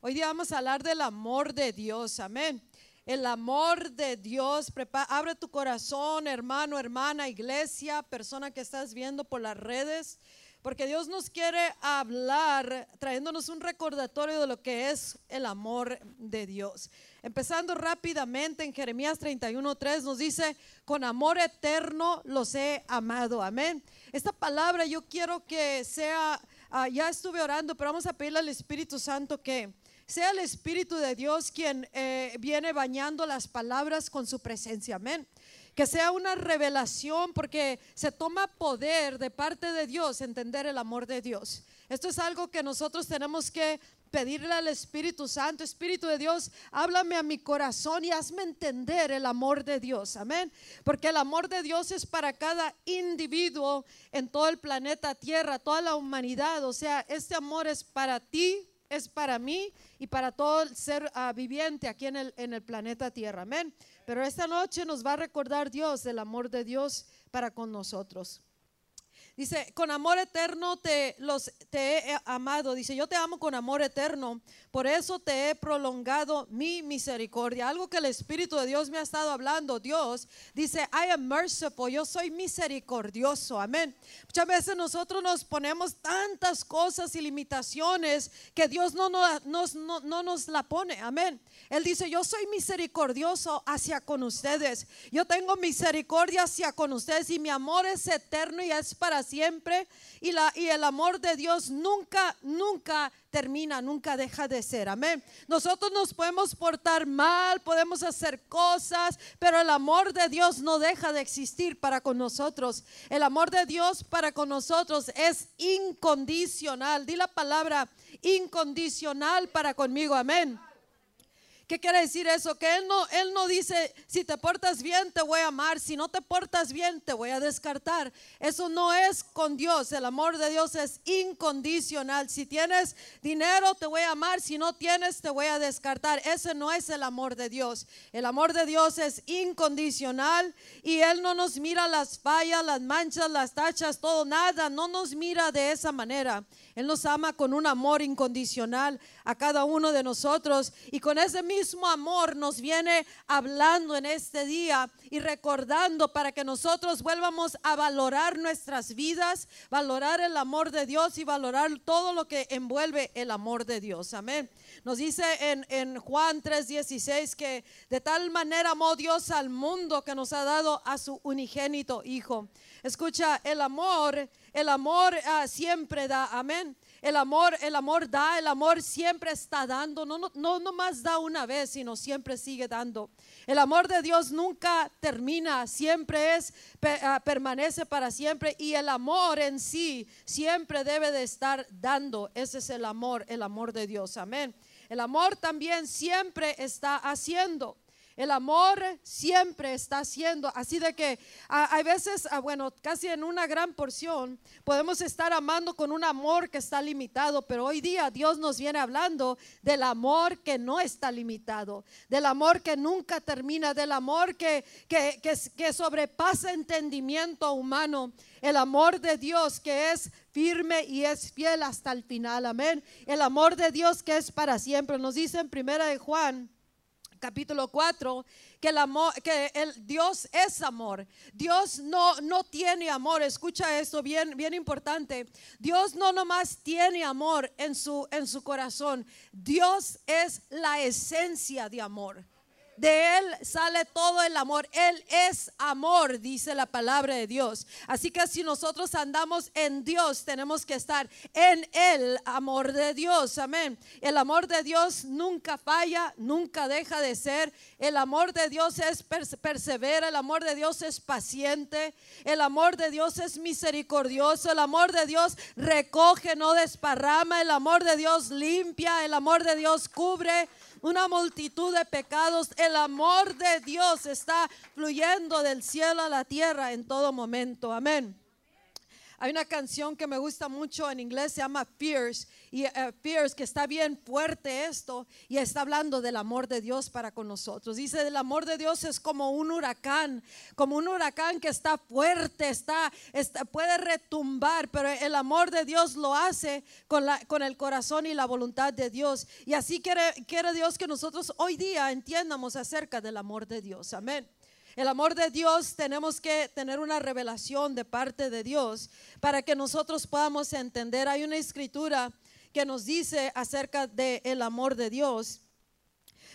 Hoy día vamos a hablar del amor de Dios, amén. El amor de Dios, abre tu corazón, hermano, hermana, iglesia, persona que estás viendo por las redes, porque Dios nos quiere hablar trayéndonos un recordatorio de lo que es el amor de Dios. Empezando rápidamente en Jeremías 31:3 nos dice, con amor eterno los he amado, amén. Esta palabra yo quiero que sea, ah, ya estuve orando, pero vamos a pedirle al Espíritu Santo que sea el Espíritu de Dios quien eh, viene bañando las palabras con su presencia, amén. Que sea una revelación porque se toma poder de parte de Dios entender el amor de Dios. Esto es algo que nosotros tenemos que pedirle al Espíritu Santo, Espíritu de Dios, háblame a mi corazón y hazme entender el amor de Dios. Amén. Porque el amor de Dios es para cada individuo en todo el planeta Tierra, toda la humanidad. O sea, este amor es para ti, es para mí y para todo el ser ah, viviente aquí en el, en el planeta Tierra. Amén. Pero esta noche nos va a recordar Dios el amor de Dios para con nosotros. Dice, con amor eterno te, los, te he amado. Dice, yo te amo con amor eterno. Por eso te he prolongado mi misericordia. Algo que el Espíritu de Dios me ha estado hablando. Dios dice, I am merciful. Yo soy misericordioso. Amén. Muchas veces nosotros nos ponemos tantas cosas y limitaciones que Dios no, no, no, no nos la pone. Amén. Él dice, yo soy misericordioso hacia con ustedes. Yo tengo misericordia hacia con ustedes y mi amor es eterno y es para siempre y, la, y el amor de Dios nunca, nunca termina, nunca deja de ser. Amén. Nosotros nos podemos portar mal, podemos hacer cosas, pero el amor de Dios no deja de existir para con nosotros. El amor de Dios para con nosotros es incondicional. Di la palabra incondicional para conmigo. Amén. ¿Qué quiere decir eso? Que él no, él no dice, si te portas bien te voy a amar, si no te portas bien te voy a descartar. Eso no es con Dios. El amor de Dios es incondicional. Si tienes dinero te voy a amar, si no tienes te voy a descartar. Ese no es el amor de Dios. El amor de Dios es incondicional y Él no nos mira las fallas, las manchas, las tachas, todo, nada. No nos mira de esa manera. Él nos ama con un amor incondicional a cada uno de nosotros y con ese mismo amor nos viene hablando en este día y recordando para que nosotros vuelvamos a valorar nuestras vidas, valorar el amor de Dios y valorar todo lo que envuelve el amor de Dios. Amén. Nos dice en, en Juan 3:16 que de tal manera amó Dios al mundo que nos ha dado a su unigénito Hijo. Escucha, el amor el amor ah, siempre da, amén. El amor, el amor da, el amor siempre está dando, no, no, no, no más da una vez, sino siempre sigue dando. El amor de Dios nunca termina, siempre es, ah, permanece para siempre y el amor en sí siempre debe de estar dando. Ese es el amor, el amor de Dios, amén. El amor también siempre está haciendo. El amor siempre está haciendo. Así de que hay veces, ah, bueno, casi en una gran porción, podemos estar amando con un amor que está limitado, pero hoy día Dios nos viene hablando del amor que no está limitado, del amor que nunca termina, del amor que, que, que, que sobrepasa entendimiento humano. El amor de Dios que es firme y es fiel hasta el final. Amén. El amor de Dios que es para siempre. Nos dice en primera de Juan capítulo 4, que el amor, que el Dios es amor. Dios no, no tiene amor. Escucha esto bien, bien importante. Dios no nomás tiene amor en su, en su corazón. Dios es la esencia de amor de Él sale todo el amor. Él es amor, dice la palabra de Dios. Así que si nosotros andamos en Dios, tenemos que estar en el amor de Dios. Amén. El amor de Dios nunca falla, nunca deja de ser. El amor de Dios es persevera, el amor de Dios es paciente, el amor de Dios es misericordioso, el amor de Dios recoge, no desparrama, el amor de Dios limpia, el amor de Dios cubre una multitud de pecados. El amor de Dios está fluyendo del cielo a la tierra en todo momento. Amén. Hay una canción que me gusta mucho en inglés, se llama Fierce, y uh, Fierce, que está bien fuerte esto, y está hablando del amor de Dios para con nosotros. Dice, el amor de Dios es como un huracán, como un huracán que está fuerte, está, está puede retumbar, pero el amor de Dios lo hace con, con el corazón y la voluntad de Dios. Y así quiere, quiere Dios que nosotros hoy día entiendamos acerca del amor de Dios. Amén. El amor de Dios tenemos que tener una revelación de parte de Dios para que nosotros podamos entender. Hay una escritura que nos dice acerca del el amor de Dios,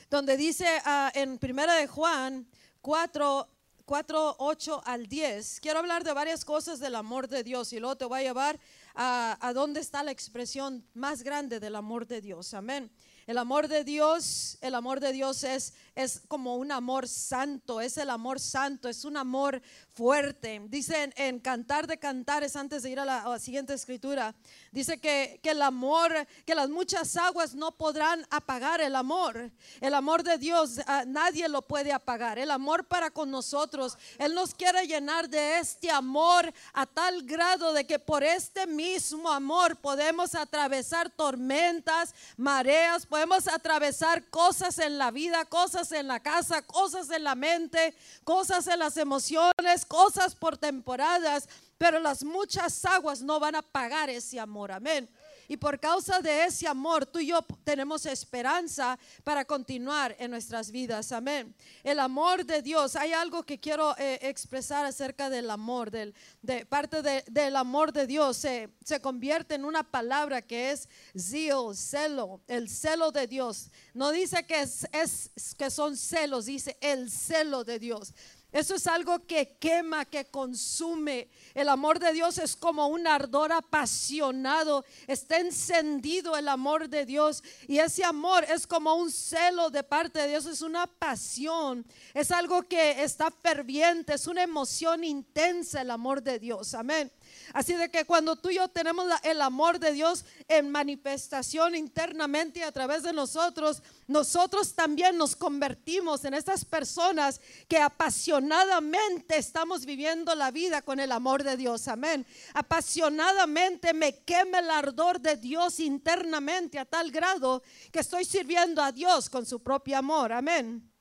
donde dice uh, en Primera de Juan 4, 4, 8 al 10. Quiero hablar de varias cosas del amor de Dios y luego te voy a llevar a, a dónde está la expresión más grande del amor de Dios. Amén. El amor de Dios, el amor de Dios es, es como un amor santo, es el amor santo, es un amor fuerte. Dice en, Cantar de Cantares, antes de ir a la, siguiente escritura, dice que, que, el amor, que las muchas aguas no podrán apagar el amor. El amor de Dios, ah, nadie lo puede apagar. El amor para con nosotros, Él nos quiere llenar de este amor a tal grado de que por este mismo amor podemos atravesar tormentas, mareas, podemos atravesar cosas en la vida, cosas en la casa, cosas en la mente, cosas en las emociones, cosas por temporadas, pero las muchas aguas no van a pagar ese amor. Amén. Y por causa de ese amor, tú y yo tenemos esperanza para continuar en nuestras vidas. Amén. El amor de Dios. Hay algo que quiero eh, expresar acerca del amor. Del, de parte del amor de Dios se, se convierte en una palabra que es zeal, celo, el celo de Dios. No dice que, es, es, que son celos, dice el celo de Dios. Eso es algo que quema, que consume. El amor de Dios es como un ardor apasionado. Está encendido el amor de Dios. Y ese amor es como un celo de parte de Dios. Es una pasión. Es algo que está ferviente. Es una emoción intensa el amor de Dios. Amén. Así de que cuando tú y yo tenemos el amor de Dios en manifestación internamente a través de nosotros, nosotros también nos convertimos en estas personas que apasionadamente estamos viviendo la vida con el amor de Dios. Amén. Apasionadamente me quema el ardor de Dios internamente a tal grado que estoy sirviendo a Dios con su propio amor. Amén.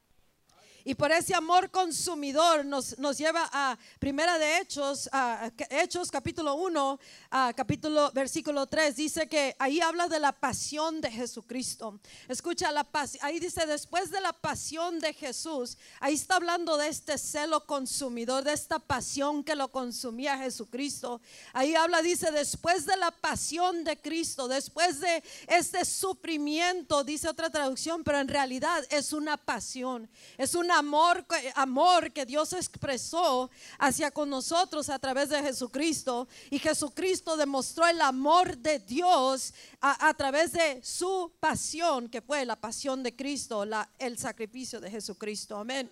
Y por ese amor consumidor nos, nos lleva a Primera de Hechos, a Hechos capítulo 1, a capítulo versículo 3. Dice que ahí habla de la pasión de Jesucristo. Escucha, la ahí dice después de la pasión de Jesús, ahí está hablando de este celo consumidor, de esta pasión que lo consumía Jesucristo. Ahí habla, dice, después de la pasión de Cristo, después de este sufrimiento, dice otra traducción, pero en realidad es una pasión, es una amor, amor que Dios expresó hacia con nosotros a través de Jesucristo. Y Jesucristo demostró el amor de Dios a, través de su pasión, que fue la pasión de Cristo, la, el sacrificio de Jesucristo. Amén.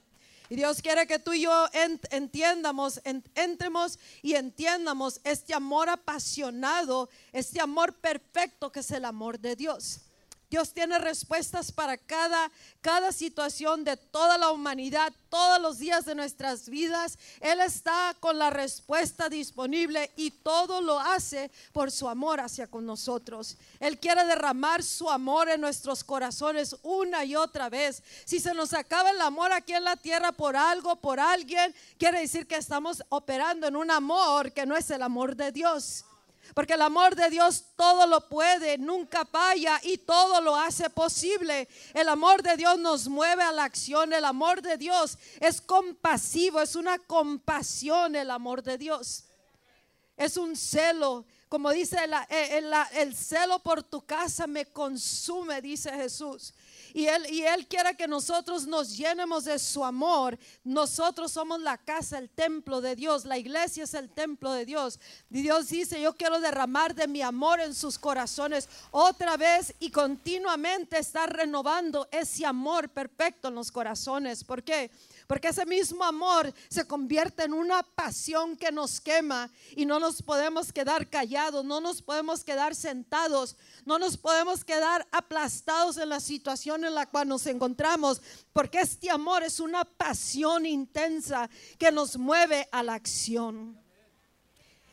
Y Dios quiere que tú y yo entiendamos, entremos y entiendamos este amor apasionado, este amor perfecto que es el amor de Dios. Dios tiene respuestas para cada, cada situación de toda la humanidad, todos los días de nuestras vidas. Él está con la respuesta disponible y todo lo hace por su amor hacia con nosotros. Él quiere derramar su amor en nuestros corazones una y otra vez. Si se nos acaba el amor aquí en la tierra por algo, por alguien, quiere decir que estamos operando en un amor que no es el amor de Dios. Porque el amor de Dios todo lo puede, nunca falla y todo lo hace posible. El amor de Dios nos mueve a la acción. El amor de Dios es compasivo, es una compasión el amor de Dios. Es un celo, como dice el, el celo por tu casa me consume, dice Jesús. Y él, y él quiere que nosotros nos llenemos de su amor. Nosotros somos la casa, el templo de Dios. La iglesia es el templo de Dios. Dios dice, yo quiero derramar de mi amor en sus corazones otra vez y continuamente estar renovando ese amor perfecto en los corazones. ¿Por qué? Ese mismo amor se convierte en una pasión que nos quema y no nos podemos quedar callados, no nos podemos quedar sentados, no nos podemos quedar aplastados en la situación en la cual nos encontramos, porque este amor es una pasión intensa que nos mueve a la acción.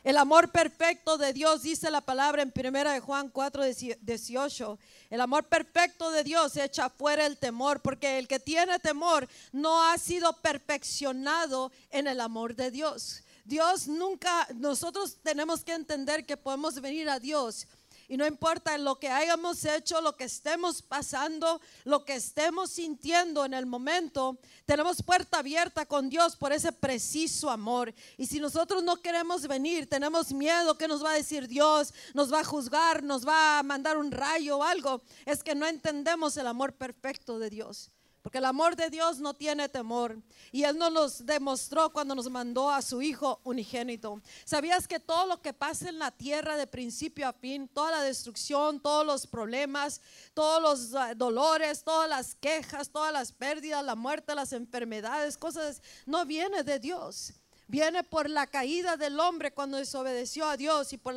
El amor perfecto de Dios, dice la palabra en 1 de Juan 4, 18. El amor perfecto de Dios echa fuera el temor, porque el que tiene temor no ha sido perfeccionado en el amor de Dios. Dios nunca, nosotros tenemos que entender que podemos venir a Dios y no importa lo que hayamos hecho, lo que estemos pasando, lo que estemos sintiendo en el momento, tenemos puerta abierta con Dios por ese preciso amor. Y si nosotros no queremos venir, tenemos miedo que nos va a decir Dios, nos va a juzgar, nos va a mandar un rayo o algo, es que no entendemos el amor perfecto de Dios. Porque el amor de Dios no tiene temor. Y Él nos demostró cuando nos mandó a su Hijo unigénito. ¿Sabías que todo lo que pasa en la tierra de principio a fin, toda la destrucción, todos los problemas, todos los ah, dolores, todas las quejas, todas las pérdidas, la muerte, las enfermedades, cosas, no viene de Dios? Viene por la caída del hombre cuando desobedeció a Dios y por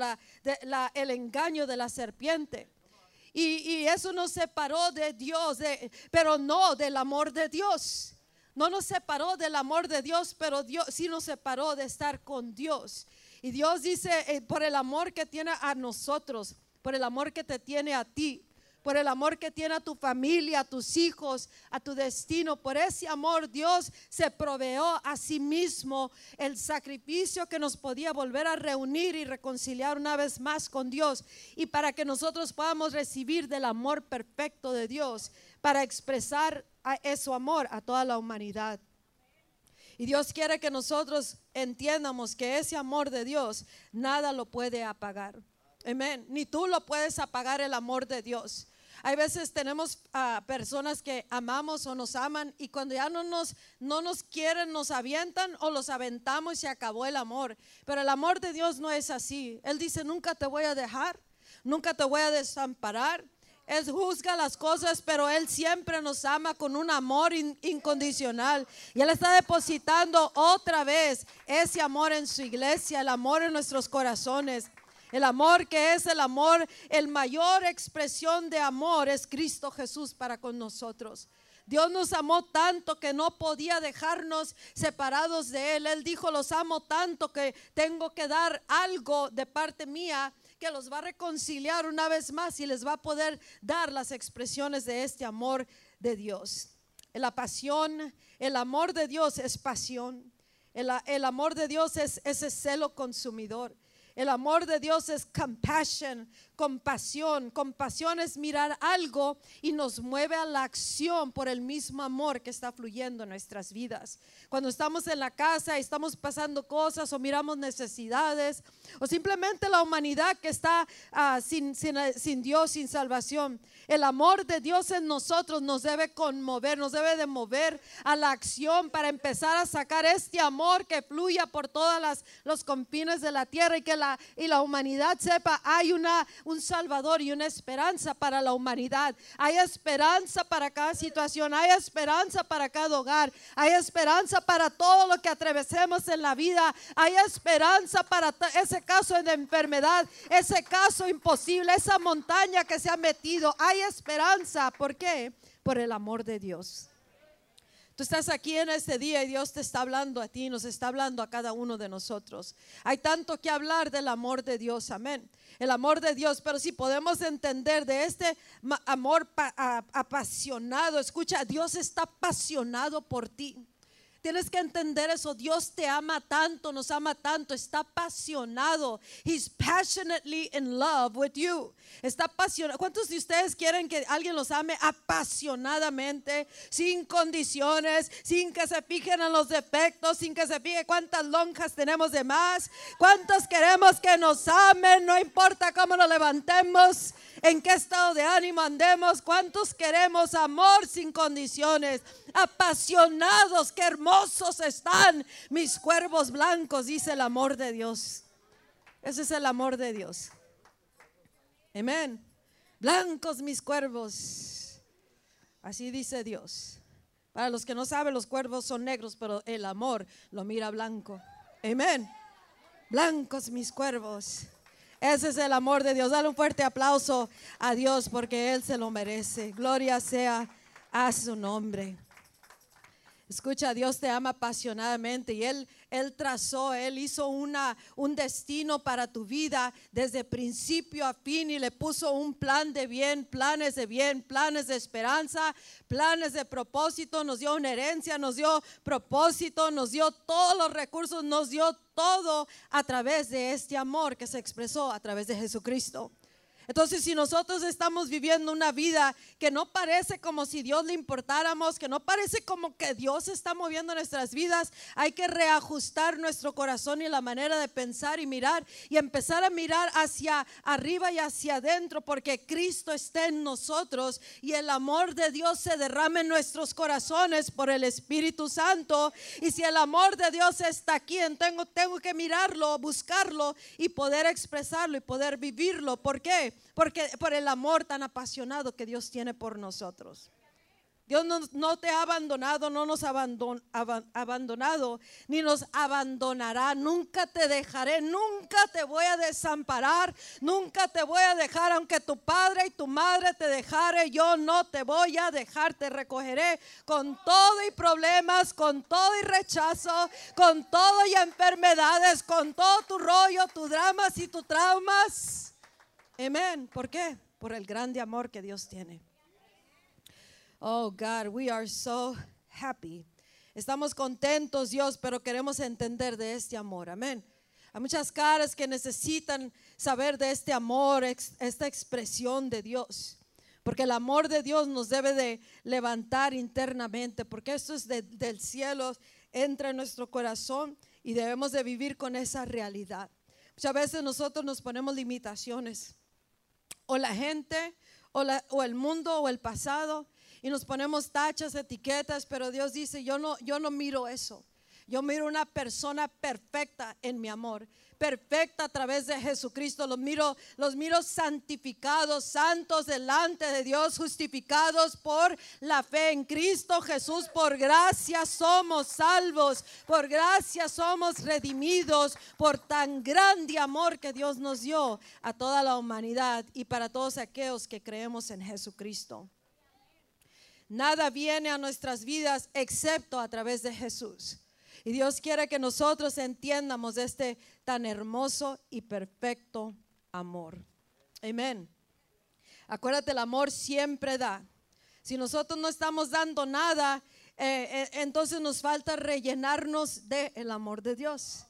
el engaño de la serpiente. Y, eso nos separó de Dios, pero no del amor de Dios. No nos separó del amor de Dios, pero Dios sí nos separó de estar con Dios. Y Dios dice, eh, por el amor que tiene a nosotros, por el amor que te tiene a ti, por el amor que tiene a tu familia, a tus hijos, a tu destino. Por ese amor Dios se proveó a sí mismo el sacrificio que nos podía volver a reunir y reconciliar una vez más con Dios. Y para que nosotros podamos recibir del amor perfecto de Dios, para expresar a ese amor a toda la humanidad. Y Dios quiere que nosotros entiendamos que ese amor de Dios nada lo puede apagar. Amén. Ni tú lo puedes apagar el amor de Dios. Hay veces tenemos a personas que amamos o nos aman y cuando ya no nos, no nos quieren, nos avientan o los aventamos y se acabó el amor. Pero el amor de Dios no es así. Él dice, nunca te voy a dejar, nunca te voy a desamparar. Él juzga las cosas, pero Él siempre nos ama con un amor incondicional. Y Él está depositando otra vez ese amor en su iglesia, el amor en nuestros corazones. El amor que es el amor, el mayor expresión de amor es Cristo Jesús para con nosotros. Dios nos amó tanto que no podía dejarnos separados de Él. Él dijo, los amo tanto que tengo que dar algo de parte mía que los va a reconciliar una vez más y les va a poder dar las expresiones de este amor de Dios. La pasión, el amor de Dios es pasión. El, el amor de Dios es ese celo consumidor. El amor de Dios es compassion, compasión. Compasión es mirar algo y nos mueve a la acción por el mismo amor que está fluyendo en nuestras vidas. Cuando estamos en la casa y estamos pasando cosas o miramos necesidades o simplemente la humanidad que está ah, sin, Dios, sin salvación. El amor de Dios en nosotros nos debe conmover, nos debe de mover a la acción para empezar a sacar este amor que fluya por todas los confines de la tierra y que y la humanidad sepa, hay una, un Salvador y una esperanza para la humanidad. Hay esperanza para cada situación, hay esperanza para cada hogar, hay esperanza para todo lo que atravesemos en la vida, hay esperanza para ese caso de enfermedad, ese caso imposible, esa montaña que se ha metido. Hay esperanza. ¿Por qué? Por el amor de Dios. Estás aquí en este día y Dios te está hablando a ti, nos está hablando a cada uno de nosotros. Hay tanto que hablar del amor de Dios, amén. El amor de Dios, pero si podemos entender de este amor apasionado, escucha, Dios está apasionado por ti. Tienes que entender eso. Dios te ama tanto, nos ama tanto, está apasionado. He's passionately in love with you. Está apasionado. ¿Cuántos de ustedes quieren que alguien los ame apasionadamente, sin condiciones, sin que se fijen en los defectos, sin que se fije cuántas lonjas tenemos de más? ¿Cuántos queremos que nos amen? No importa cómo nos levantemos, en qué estado de ánimo andemos. ¿Cuántos queremos amor sin condiciones? apasionados, qué están mis cuervos blancos, dice el amor de Dios. Ese es el amor de Dios. Amén. Blancos mis cuervos. Así dice Dios. Para los que no saben, los cuervos son negros, pero el amor lo mira blanco. Amén. Blancos mis cuervos. Ese es el amor de Dios. Dale un fuerte aplauso a Dios porque Él se lo merece. Gloria sea a su nombre. Escucha, Dios te ama apasionadamente y Él Él trazó, Él hizo una, un destino para tu vida desde principio a fin y le puso un plan de bien, planes de bien, planes de esperanza, planes de propósito, nos dio una herencia, nos dio propósito, nos dio todos los recursos, nos dio todo a través de este amor que se expresó a través de Jesucristo. Entonces, si nosotros estamos viviendo una vida que no parece como si Dios le importáramos, que no parece como que Dios está moviendo nuestras vidas, hay que reajustar nuestro corazón y la manera de pensar y mirar y empezar a mirar hacia arriba y hacia adentro, porque Cristo está en nosotros y el amor de Dios se derrama en nuestros corazones por el Espíritu Santo. Y si el amor de Dios está aquí, tengo, tengo que mirarlo, buscarlo y poder expresarlo y poder vivirlo. ¿Por qué? Porque por el amor tan apasionado que Dios tiene por nosotros. Dios no, te ha abandonado, no nos ha abandonado, ni nos abandonará. Nunca te dejaré, nunca te voy a desamparar, nunca te voy a dejar, aunque tu padre y tu madre te dejare, yo no te voy a dejar, te recogeré con todo y problemas, con todo y rechazo, con todo y enfermedades, con todo tu rollo, tus dramas y tus traumas. Amén. ¿Por qué? Por el grande amor que Dios tiene. Oh God, we are so happy. Estamos contentos, Dios, pero queremos entender de este amor. Amén. Hay muchas caras que necesitan saber de este amor, esta expresión de Dios. Porque el amor de Dios nos debe de levantar internamente, porque esto es del cielo, entra en nuestro corazón y debemos de vivir con esa realidad. Muchas veces nosotros nos ponemos limitaciones o la gente o, o, el mundo o el pasado y nos ponemos tachas, etiquetas, pero Dios dice, yo no, yo no miro eso. Yo miro una persona perfecta en mi amor perfecta a través de Jesucristo. Los miro, los miro santificados, santos delante de Dios, justificados por la fe en Cristo Jesús. Por gracia somos salvos, por gracia somos redimidos, por tan grande amor que Dios nos dio a toda la humanidad y para todos aquellos que creemos en Jesucristo. Nada viene a nuestras vidas excepto a través de Jesús. Y Dios quiere que nosotros entiendamos este tan hermoso y perfecto amor. Amén. Acuérdate, el amor siempre da. Si nosotros no estamos dando nada, eh, eh, entonces nos falta rellenarnos del amor de Dios.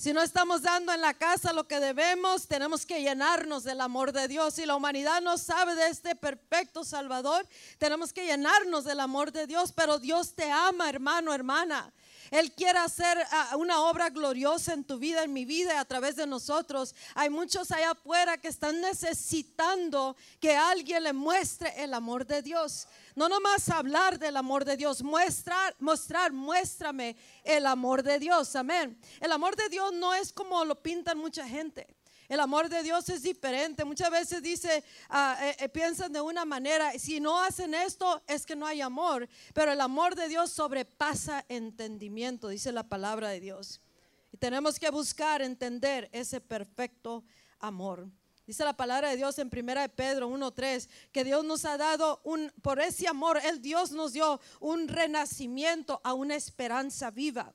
Si no estamos dando en la casa lo que debemos, tenemos que llenarnos del amor de Dios. Si la humanidad no sabe de este perfecto Salvador, tenemos que llenarnos del amor de Dios. Pero Dios te ama, hermano, hermana. Él quiere hacer ah, una obra gloriosa en tu vida, en mi vida, a través de nosotros. Hay muchos allá afuera que están necesitando que alguien le muestre el amor de Dios. No nomás hablar del amor de Dios, mostrar, mostrar, muéstrame el amor de Dios. Amén. El amor de Dios no es como lo pintan mucha gente. El amor de Dios es diferente. Muchas veces dice, eh, piensan de una manera, si no hacen esto es que no hay amor, pero el amor de Dios sobrepasa entendimiento, dice la palabra de Dios. Y tenemos que buscar entender ese perfecto amor. Dice la palabra de Dios en primera de Pedro 1:3 que Dios nos ha dado un por ese amor, el Dios nos dio un renacimiento a una esperanza viva.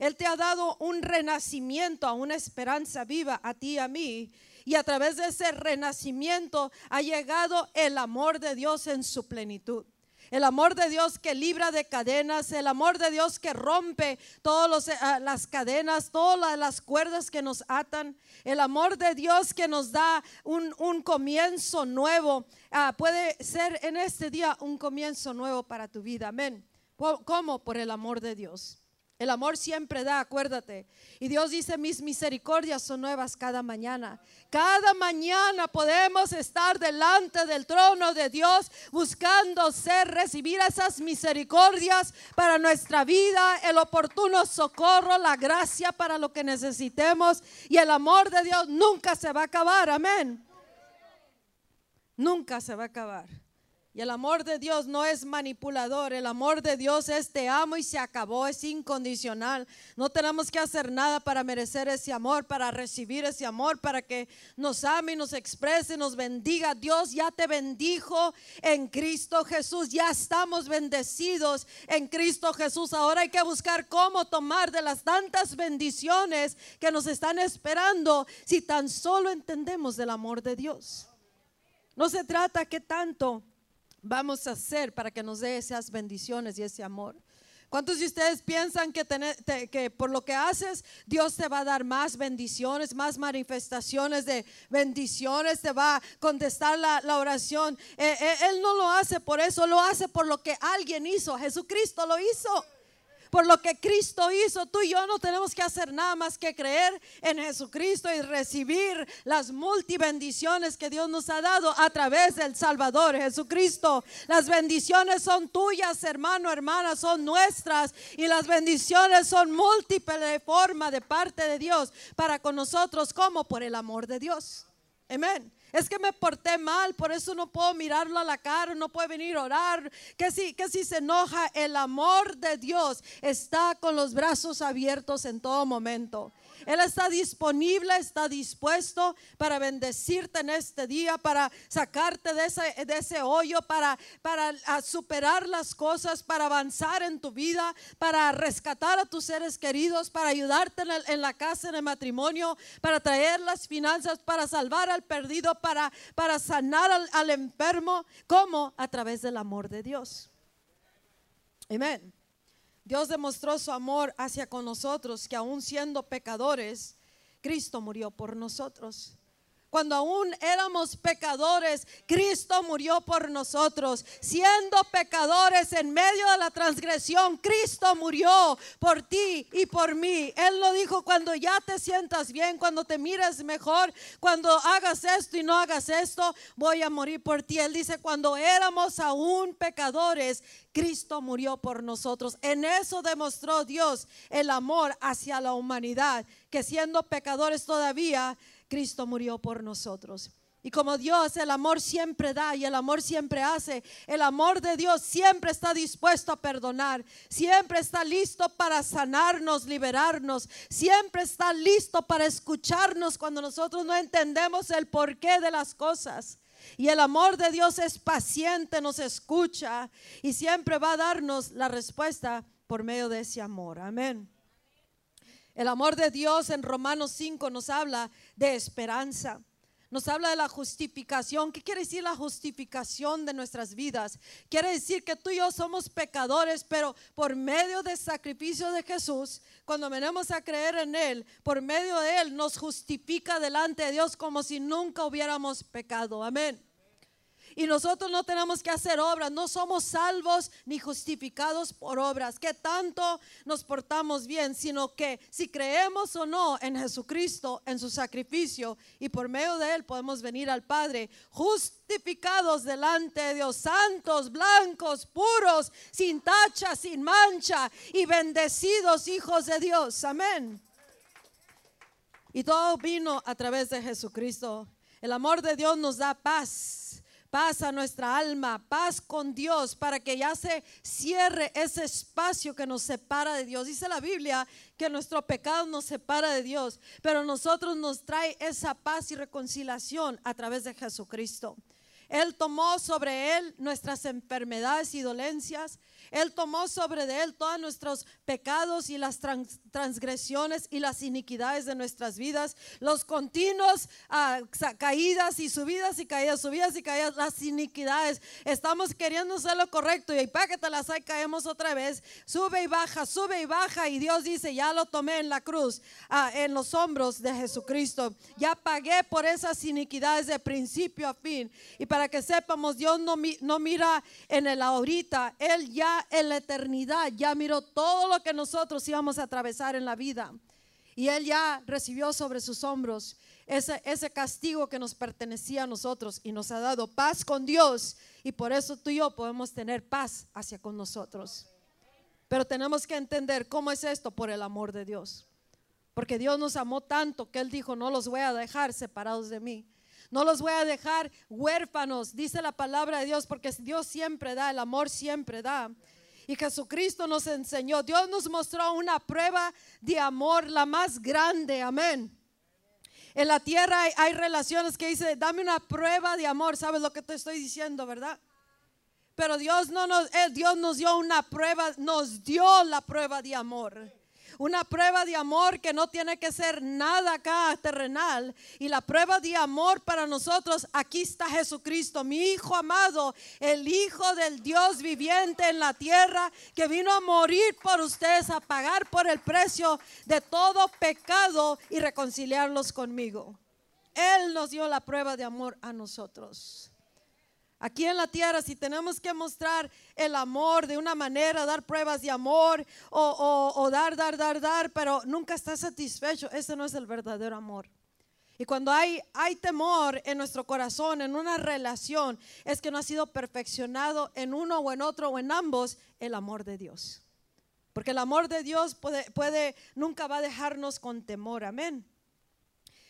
Él te ha dado un renacimiento, a una esperanza viva a ti y a mí. Y a través de ese renacimiento ha llegado el amor de Dios en su plenitud. El amor de Dios que libra de cadenas, el amor de Dios que rompe todas eh, las cadenas, todas las cuerdas que nos atan, el amor de Dios que nos da un, comienzo nuevo. Ah, puede ser en este día un comienzo nuevo para tu vida. Amén. ¿Cómo? Por el amor de Dios. El amor siempre da, acuérdate. Y Dios dice, mis misericordias son nuevas cada mañana. Cada mañana podemos estar delante del trono de Dios buscando ser, recibir esas misericordias para nuestra vida, el oportuno socorro, la gracia para lo que necesitemos. Y el amor de Dios nunca se va a acabar, amén. Nunca se va a acabar. Y el amor de Dios no es manipulador, el amor de Dios es te amo y se acabó, es incondicional. No tenemos que hacer nada para merecer ese amor, para recibir ese amor, para que nos ame y nos exprese, nos bendiga. Dios ya te bendijo en Cristo Jesús, ya estamos bendecidos en Cristo Jesús. Ahora hay que buscar cómo tomar de las tantas bendiciones que nos están esperando si tan solo entendemos del amor de Dios. No se trata que tanto vamos a hacer para que nos dé esas bendiciones y ese amor? ¿Cuántos de ustedes piensan que, que, por lo que haces Dios te va a dar más bendiciones, más manifestaciones de bendiciones, te va a contestar la, oración? Eh, eh, él no lo hace por eso, lo hace por lo que alguien hizo. Jesucristo lo hizo por lo que Cristo hizo. Tú y yo no tenemos que hacer nada más que creer en Jesucristo y recibir las multibendiciones que Dios nos ha dado a través del Salvador Jesucristo. Las bendiciones son tuyas, hermano, hermana, son nuestras y las bendiciones son múltiples de forma de parte de Dios para con nosotros como por el amor de Dios. Amén. Es que me porté mal, por eso no puedo mirarlo a la cara, no puede venir a orar. Que si, que si se enoja, el amor de Dios está con los brazos abiertos en todo momento. Él está disponible, está dispuesto para bendecirte en este día, para sacarte de ese, de ese hoyo, para, para superar las cosas, para avanzar en tu vida, para rescatar a tus seres queridos, para ayudarte en, la casa, en el matrimonio, para traer las finanzas, para salvar al perdido, para, para sanar al, al enfermo. ¿Cómo? A través del amor de Dios. Amén. Dios demostró su amor hacia con nosotros, que aún siendo pecadores, Cristo murió por nosotros. Cuando aún éramos pecadores, Cristo murió por nosotros. Siendo pecadores en medio de la transgresión, Cristo murió por ti y por mí. Él lo dijo cuando ya te sientas bien, cuando te mires mejor, cuando hagas esto y no hagas esto, voy a morir por ti. Él dice, cuando éramos aún pecadores, Cristo murió por nosotros. En eso demostró Dios el amor hacia la humanidad, que siendo pecadores todavía, Cristo murió por nosotros. Y como Dios, el amor siempre da y el amor siempre hace. El amor de Dios siempre está dispuesto a perdonar. Siempre está listo para sanarnos, liberarnos. Siempre está listo para escucharnos cuando nosotros no entendemos el porqué de las cosas. Y el amor de Dios es paciente, nos escucha y siempre va a darnos la respuesta por medio de ese amor. Amén. El amor de Dios en Romanos 5 nos habla de esperanza. Nos habla de la justificación. ¿Qué quiere decir la justificación de nuestras vidas? Quiere decir que tú y yo somos pecadores, pero por medio del sacrificio de Jesús, cuando venimos a creer en Él, por medio de Él nos justifica delante de Dios como si nunca hubiéramos pecado. Amén. Y nosotros no tenemos que hacer obras, no somos salvos ni justificados por obras, que tanto nos portamos bien, sino que si creemos o no en Jesucristo, en su sacrificio, y por medio de él podemos venir al Padre, justificados delante de Dios, santos, blancos, puros, sin tacha, sin mancha, y bendecidos hijos de Dios. Amén. Y todo vino a través de Jesucristo. El amor de Dios nos da paz paz a nuestra alma, paz con Dios, para que ya se cierre ese espacio que nos separa de Dios. Dice la Biblia que nuestro pecado nos separa de Dios, pero nosotros nos trae esa paz y reconciliación a través de Jesucristo. Él tomó sobre él nuestras enfermedades y dolencias. Él tomó sobre de él todos nuestros pecados y las transgresiones y las iniquidades de nuestras vidas, los continuos ah, caídas y subidas y caídas, subidas y caídas, las iniquidades. Estamos queriendo hacer lo correcto y las hay caemos otra vez. Sube y baja, sube y baja y Dios dice, ya lo tomé en la cruz, ah, en los hombros de Jesucristo. Ya pagué por esas iniquidades de principio a fin. Y para que sepamos, Dios no, no mira en el ahorita, Él ya en la eternidad ya miró todo lo que nosotros íbamos a atravesar en la vida. Y Él ya recibió sobre sus hombros ese, ese castigo que nos pertenecía a nosotros y nos ha dado paz con Dios. Y por eso tú y yo podemos tener paz hacia con nosotros. Pero tenemos que entender cómo es esto por el amor de Dios. Porque Dios nos amó tanto que Él dijo, no los voy a dejar separados de mí. No los voy a dejar huérfanos, dice la palabra de Dios, porque Dios siempre da, el amor siempre da. Y Jesucristo nos enseñó, Dios nos mostró una prueba de amor, la más grande, amén. En la tierra hay, relaciones que dice, dame una prueba de amor, ¿sabes lo que te estoy diciendo, verdad? Pero Dios no nos, eh, Dios nos dio una prueba, nos dio la prueba de amor una prueba de amor que no tiene que ser nada acá terrenal. Y la prueba de amor para nosotros, aquí está Jesucristo, mi Hijo amado, el Hijo del Dios viviente en la tierra, que vino a morir por ustedes, a pagar por el precio de todo pecado y reconciliarlos conmigo. Él nos dio la prueba de amor a nosotros. Aquí en la tierra, si tenemos que mostrar el amor de una manera, dar pruebas de amor o, dar, dar, dar, dar, pero nunca está satisfecho, ese no es el verdadero amor. Y cuando hay, hay temor en nuestro corazón, en una relación, es que no ha sido perfeccionado en uno o en otro o en ambos el amor de Dios. Porque el amor de Dios puede, puede nunca va a dejarnos con temor, amén.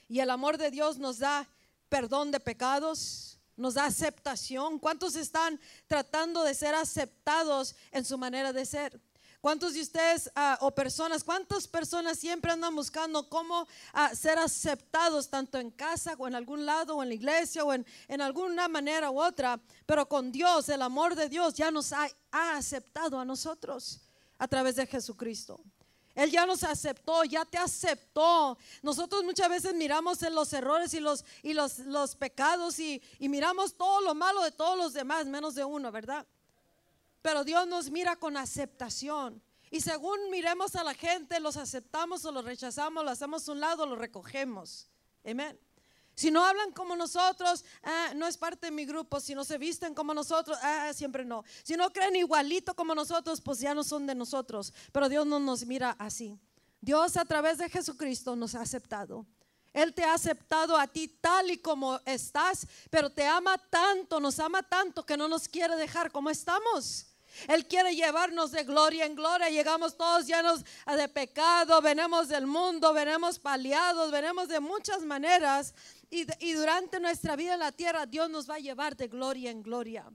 Y el amor de Dios nos da perdón de pecados, nos da aceptación. ¿Cuántos están tratando de ser aceptados en su manera de ser? ¿Cuántos de ustedes ah, o personas, cuántas personas siempre andan buscando cómo ah, ser aceptados tanto en casa o en algún lado o en la iglesia o en, en alguna manera u otra? Pero con Dios, el amor de Dios ya nos ha aceptado a nosotros a través de Jesucristo. Él ya nos aceptó, ya te aceptó. Nosotros muchas veces miramos en los errores y los, y los, los pecados y, y miramos todo lo malo de todos los demás, menos de uno, ¿verdad? Pero Dios nos mira con aceptación. Y según miremos a la gente, los aceptamos o los rechazamos, lo hacemos a un lado, lo recogemos. Amén. Si no hablan como nosotros, ah, no es parte de mi grupo. Si no se visten como nosotros, ah, siempre no. Si no creen igualito como nosotros, pues ya no son de nosotros. Pero Dios no nos mira así. Dios a través de Jesucristo nos ha aceptado. Él te ha aceptado a ti tal y como estás, pero te ama tanto, nos ama tanto que no nos quiere dejar como estamos. Él quiere llevarnos de gloria en gloria. Llegamos todos llenos de pecado, venimos del mundo, venimos paliados, venimos de muchas maneras. Y, y durante nuestra vida en la tierra, Dios nos va a llevar de gloria en gloria.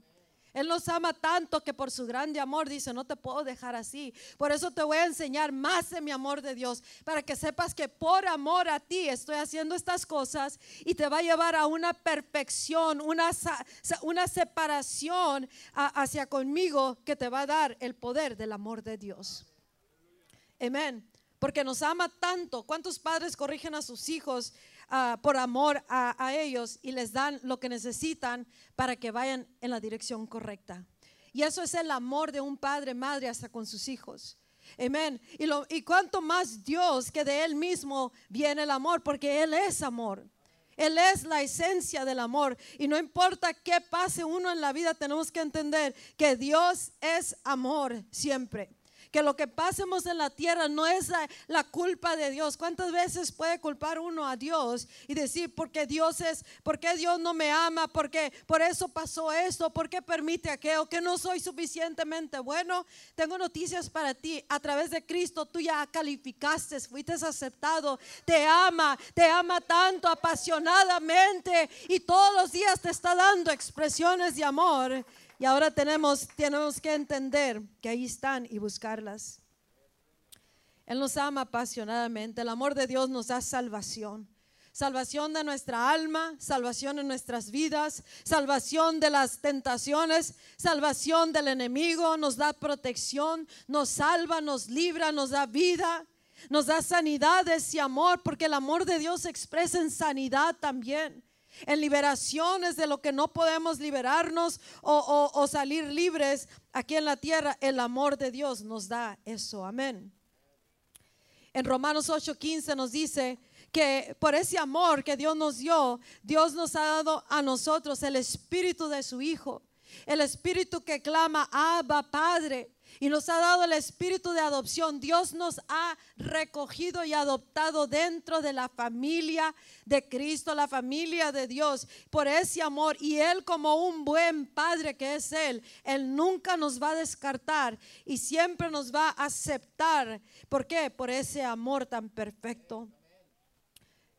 Él nos ama tanto que por su grande amor dice, no te puedo dejar así. Por eso te voy a enseñar más de mi amor de Dios, para que sepas que por amor a ti estoy haciendo estas cosas y te va a llevar a una perfección, una, una separación hacia conmigo que te va a dar el poder del amor de Dios. Amén. Porque nos ama tanto. ¿Cuántos padres corrigen a sus hijos? Ah, por amor a, ellos y les dan lo que necesitan para que vayan en la dirección correcta. Y eso es el amor de un padre, madre, hasta con sus hijos. Amén. Y, lo, y cuanto más Dios que de Él mismo viene el amor, porque Él es amor. Él es la esencia del amor. Y no importa qué pase uno en la vida, tenemos que entender que Dios es amor siempre que lo que pasemos en la tierra no es la, culpa de Dios. ¿Cuántas veces puede culpar uno a Dios y decir, porque Dios es, porque Dios no me ama, porque por eso pasó esto, porque permite aquello, que no soy suficientemente bueno? Tengo noticias para ti. A través de Cristo tú ya calificaste, fuiste aceptado, te ama, te ama tanto apasionadamente y todos los días te está dando expresiones de amor y ahora tenemos, tenemos que entender que ahí están y buscarlas. Él nos ama apasionadamente. El amor de Dios nos da salvación. Salvación de nuestra alma, salvación en nuestras vidas, salvación de las tentaciones, salvación del enemigo, nos da protección, nos salva, nos libra, nos da vida, nos da sanidad ese amor, porque el amor de Dios se expresa en sanidad también en liberaciones de lo que no podemos liberarnos o, salir libres aquí en la tierra, el amor de Dios nos da eso. Amén. En Romanos 8:15 nos dice que por ese amor que Dios nos dio, Dios nos ha dado a nosotros el espíritu de su Hijo, el espíritu que clama, Abba Padre y nos ha dado el espíritu de adopción. Dios nos ha recogido y adoptado dentro de la familia de Cristo, la familia de Dios, por ese amor. Y Él como un buen padre que es Él, Él nunca nos va a descartar y siempre nos va a aceptar. ¿Por qué? Por ese amor tan perfecto.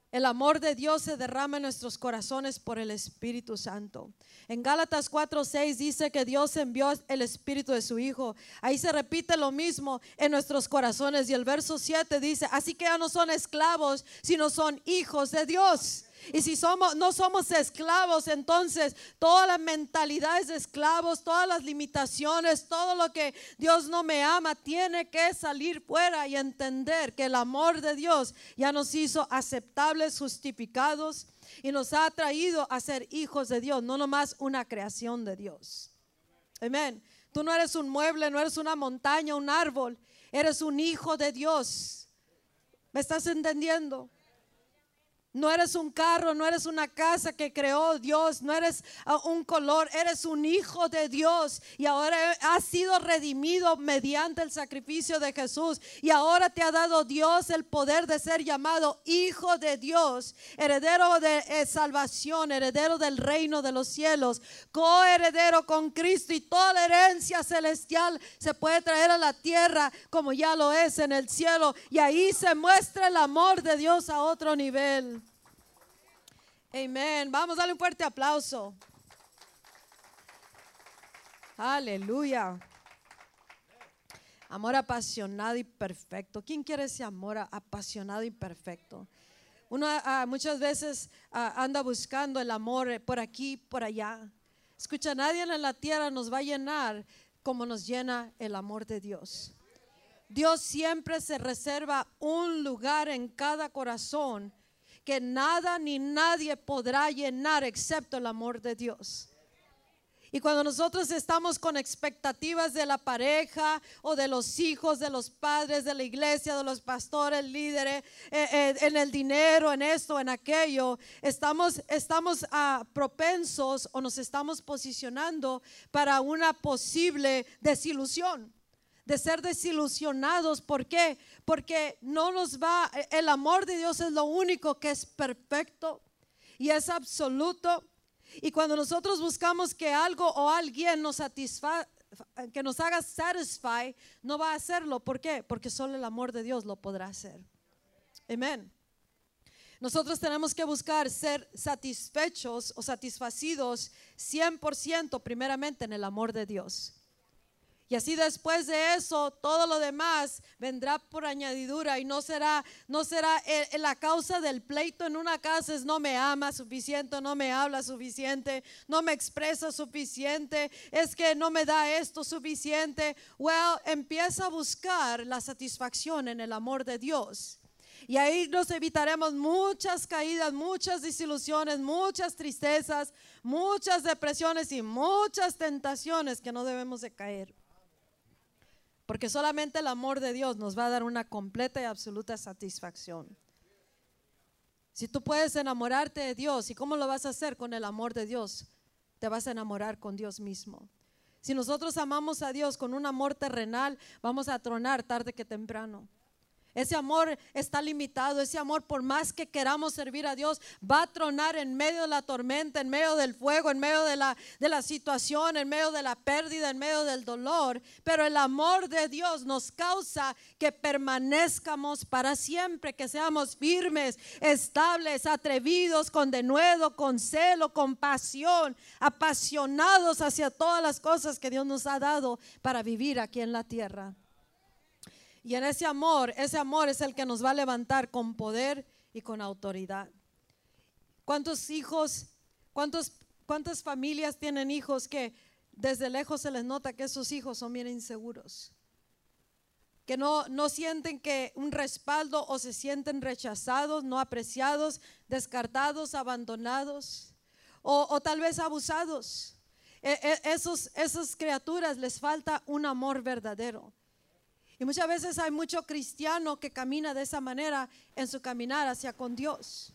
El amor de Dios se derrama en nuestros corazones por el Espíritu Santo. En Gálatas 4:6 dice que Dios envió el Espíritu de su Hijo. Ahí se repite lo mismo en nuestros corazones. Y el verso 7 dice, así que ya no son esclavos, sino son hijos de Dios. Y si somos, no somos esclavos, entonces todas las mentalidades de esclavos, todas las limitaciones, todo lo que Dios no me ama, tiene que salir fuera y entender que el amor de Dios ya nos hizo aceptables, justificados y nos ha traído a ser hijos de Dios, no nomás una creación de Dios. Amén. Tú no eres un mueble, no eres una montaña, un árbol, eres un hijo de Dios. ¿Me estás entendiendo? No eres un carro, no eres una casa que creó Dios, no eres ah, un color, eres un hijo de Dios. Y ahora has sido redimido mediante el sacrificio de Jesús. Y ahora te ha dado Dios el poder de ser llamado hijo de Dios, heredero de eh, salvación, heredero del reino de los cielos, coheredero con Cristo. Y toda la herencia celestial se puede traer a la tierra como ya lo es en el cielo. Y ahí se muestra el amor de Dios a otro nivel. Amén. Vamos a darle un fuerte aplauso. Aleluya. Amor apasionado y perfecto. ¿Quién quiere ese amor apasionado y perfecto? Uno ah, muchas veces ah, anda buscando el amor por aquí, por allá. Escucha, nadie en la tierra nos va a llenar como nos llena el amor de Dios. Dios siempre se reserva un lugar en cada corazón que nada ni nadie podrá llenar excepto el amor de Dios. Y cuando nosotros estamos con expectativas de la pareja o de los hijos, de los padres, de la iglesia, de los pastores, líderes, eh, eh, en el dinero, en esto, en aquello, estamos, estamos uh, propensos o nos estamos posicionando para una posible desilusión de ser desilusionados. ¿Por qué? Porque no nos va, el amor de Dios es lo único que es perfecto y es absoluto. Y cuando nosotros buscamos que algo o alguien nos satisfaga, que nos haga satisfy, no va a hacerlo. ¿Por qué? Porque solo el amor de Dios lo podrá hacer. Amén. Nosotros tenemos que buscar ser satisfechos o satisfacidos 100% primeramente en el amor de Dios. Y así después de eso, todo lo demás vendrá por añadidura y no será, no será eh, la causa del pleito en una casa es no me ama suficiente, no me habla suficiente, no me expresa suficiente, es que no me da esto suficiente. Well, empieza a buscar la satisfacción en el amor de Dios. Y ahí nos evitaremos muchas caídas, muchas desilusiones, muchas tristezas, muchas depresiones y muchas tentaciones que no debemos de caer. Porque solamente el amor de Dios nos va a dar una completa y absoluta satisfacción. Si tú puedes enamorarte de Dios, ¿y cómo lo vas a hacer con el amor de Dios? Te vas a enamorar con Dios mismo. Si nosotros amamos a Dios con un amor terrenal, vamos a tronar tarde que temprano. Ese amor está limitado, ese amor por más que queramos servir a Dios, va a tronar en medio de la tormenta, en medio del fuego, en medio de la, de la situación, en medio de la pérdida, en medio del dolor. Pero el amor de Dios nos causa que permanezcamos para siempre, que seamos firmes, estables, atrevidos, con denuedo, con celo, con pasión, apasionados hacia todas las cosas que Dios nos ha dado para vivir aquí en la tierra. Y en ese amor, ese amor es el que nos va a levantar con poder y con autoridad. ¿Cuántos hijos, cuántos, cuántas familias tienen hijos que desde lejos se les nota que esos hijos son bien inseguros? Que no, no sienten que un respaldo o se sienten rechazados, no apreciados, descartados, abandonados o, o tal vez abusados. E, e, esos, esas criaturas les falta un amor verdadero. Y muchas veces hay mucho cristiano que camina de esa manera en su caminar hacia con Dios.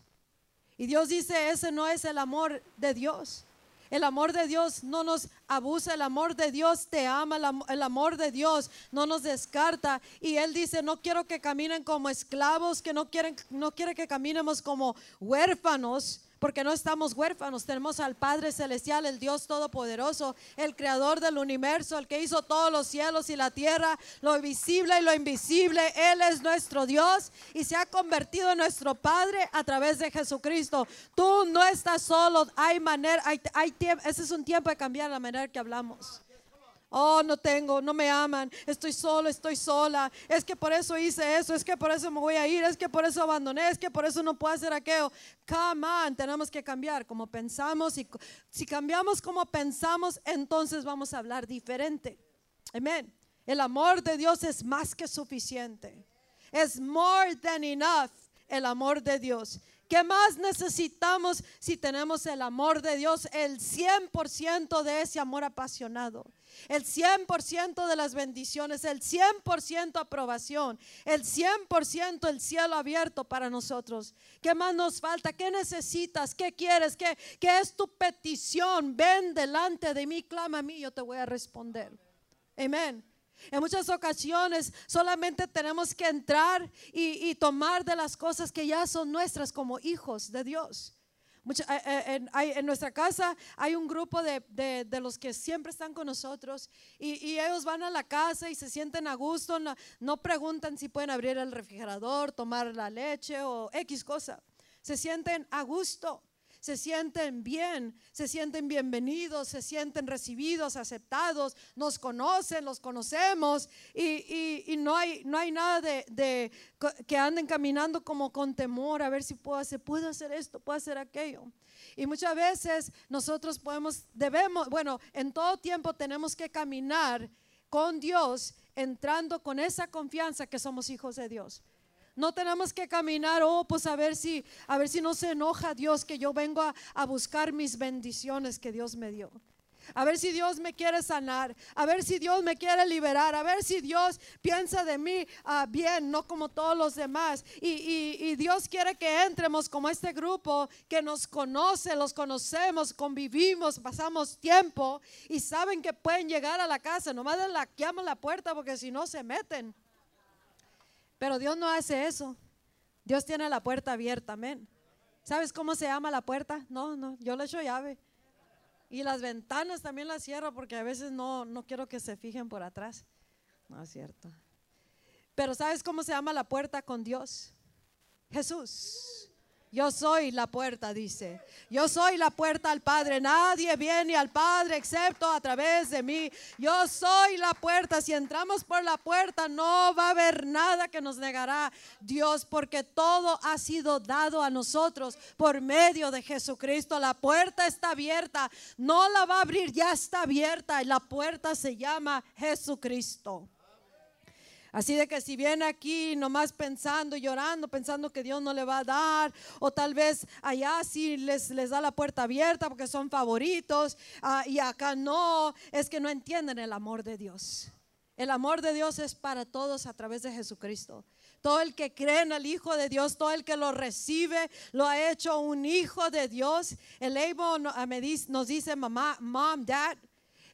Y Dios dice, ese no es el amor de Dios. El amor de Dios no nos abusa, el amor de Dios te ama, el amor de Dios no nos descarta. Y Él dice, no quiero que caminen como esclavos, que no, quieren, no quiere que caminemos como huérfanos, porque no estamos huérfanos, tenemos al Padre Celestial, el Dios Todopoderoso, el Creador del universo, el que hizo todos los cielos y la tierra, lo visible y lo invisible. Él es nuestro Dios y se ha convertido en nuestro Padre a través de Jesucristo. Tú no estás solo, hay manera, hay, hay tiempo, ese es un tiempo de cambiar la manera que hablamos. Oh, no tengo, no me aman, estoy solo, estoy sola. Es que por eso hice eso, es que por eso me voy a ir, es que por eso abandoné, es que por eso no puedo hacer aquello. Come on, tenemos que cambiar como pensamos y si cambiamos como pensamos, entonces vamos a hablar diferente. Amén. El amor de Dios es más que suficiente. Es more than enough el amor de Dios. ¿Qué más necesitamos si tenemos el amor de Dios? El 100% de ese amor apasionado el 100% de las bendiciones, el 100% aprobación, el 100% el cielo abierto para nosotros. ¿Qué más nos falta? ¿Qué necesitas? ¿Qué quieres? ¿Qué, qué es tu petición? Ven delante de mí, clama a mí, yo te voy a responder. Amén. En muchas ocasiones solamente tenemos que entrar y, y tomar de las cosas que ya son nuestras como hijos de Dios. Eh, eh, en, nuestra casa hay un grupo de, los que siempre están con nosotros y, ellos van a la casa y se sienten a gusto, no, no preguntan si pueden abrir el refrigerador, tomar la leche o X cosa. Se sienten a gusto se sienten bien, se sienten bienvenidos, se sienten recibidos, aceptados, nos conocen, los conocemos y, no, hay, no hay nada de, que anden caminando como con temor a ver si puedo hacer, puedo hacer esto, puedo hacer aquello. Y muchas veces nosotros podemos, debemos, bueno, en todo tiempo tenemos que caminar con Dios, entrando con esa confianza que somos hijos de Dios. No tenemos que caminar, oh, pues a ver si, a ver si no se enoja Dios que yo vengo a, buscar mis bendiciones que Dios me dio. A ver si Dios me quiere sanar, a ver si Dios me quiere liberar, a ver si Dios piensa de mí ah, bien, no como todos los demás. Y, y, Dios quiere que entremos como este grupo que nos conoce, los conocemos, convivimos, pasamos tiempo y saben que pueden llegar a la casa. Nomás la llaman la puerta porque si no se meten. Pero Dios no hace eso. Dios tiene la puerta abierta, amén. ¿Sabes cómo se llama la puerta? No, no, yo le echo llave. Y las ventanas también las cierro porque a veces no, no quiero que se fijen por atrás. No es cierto. Pero ¿sabes cómo se llama la puerta con Dios? Jesús. Yo soy la puerta, dice. Yo soy la puerta al Padre. Nadie viene al Padre excepto a través de mí. Yo soy la puerta. Si entramos por la puerta, no va a haber nada que nos negará Dios, porque todo ha sido dado a nosotros por medio de Jesucristo. La puerta está abierta. No la va a abrir, ya está abierta. Y la puerta se llama Jesucristo. Así de que si viene aquí nomás pensando, llorando, pensando que Dios no le va a dar, o tal vez allá sí les, les da la puerta abierta porque son favoritos, ah, y acá no, es que no entienden el amor de Dios. El amor de Dios es para todos a través de Jesucristo. Todo el que cree en el Hijo de Dios, todo el que lo recibe, lo ha hecho un hijo de Dios. El Evo nos dice, mamá, mom, dad,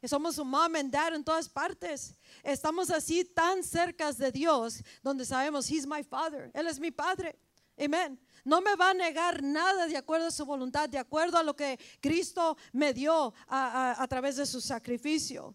somos un mom and dad en todas partes. Estamos así tan cerca de Dios, donde sabemos, He's my Father, Él es mi Padre. Amén. No me va a negar nada de acuerdo a su voluntad, de acuerdo a lo que Cristo me dio a, a través de su sacrificio.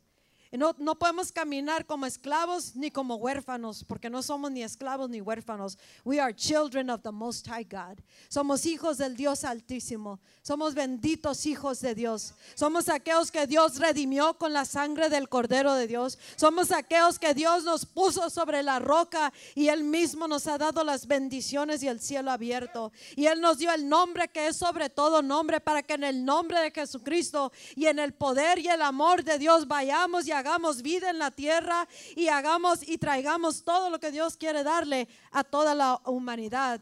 No, no, podemos caminar como esclavos ni como huérfanos, porque no somos ni esclavos ni huérfanos. We are children of the Most High God. Somos hijos del Dios Altísimo. Somos benditos hijos de Dios. Somos aquellos que Dios redimió con la sangre del Cordero de Dios. Somos aquellos que Dios nos puso sobre la roca y Él mismo nos ha dado las bendiciones y el cielo abierto. Y Él nos dio el nombre que es sobre todo nombre para que en el nombre de Jesucristo y en el poder y el amor de Dios vayamos y hagamos vida en la tierra y hagamos y traigamos todo lo que Dios quiere darle a toda la humanidad.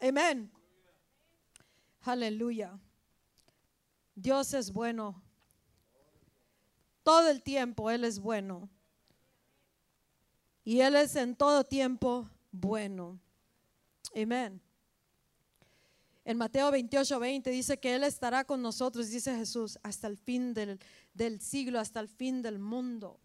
Amén. Aleluya. Dios es bueno. Todo el tiempo Él es bueno. Y Él es en todo tiempo bueno. Amén. En Mateo 28, 20 dice que Él estará con nosotros, dice Jesús, hasta el fin del, del siglo, hasta el fin del mundo.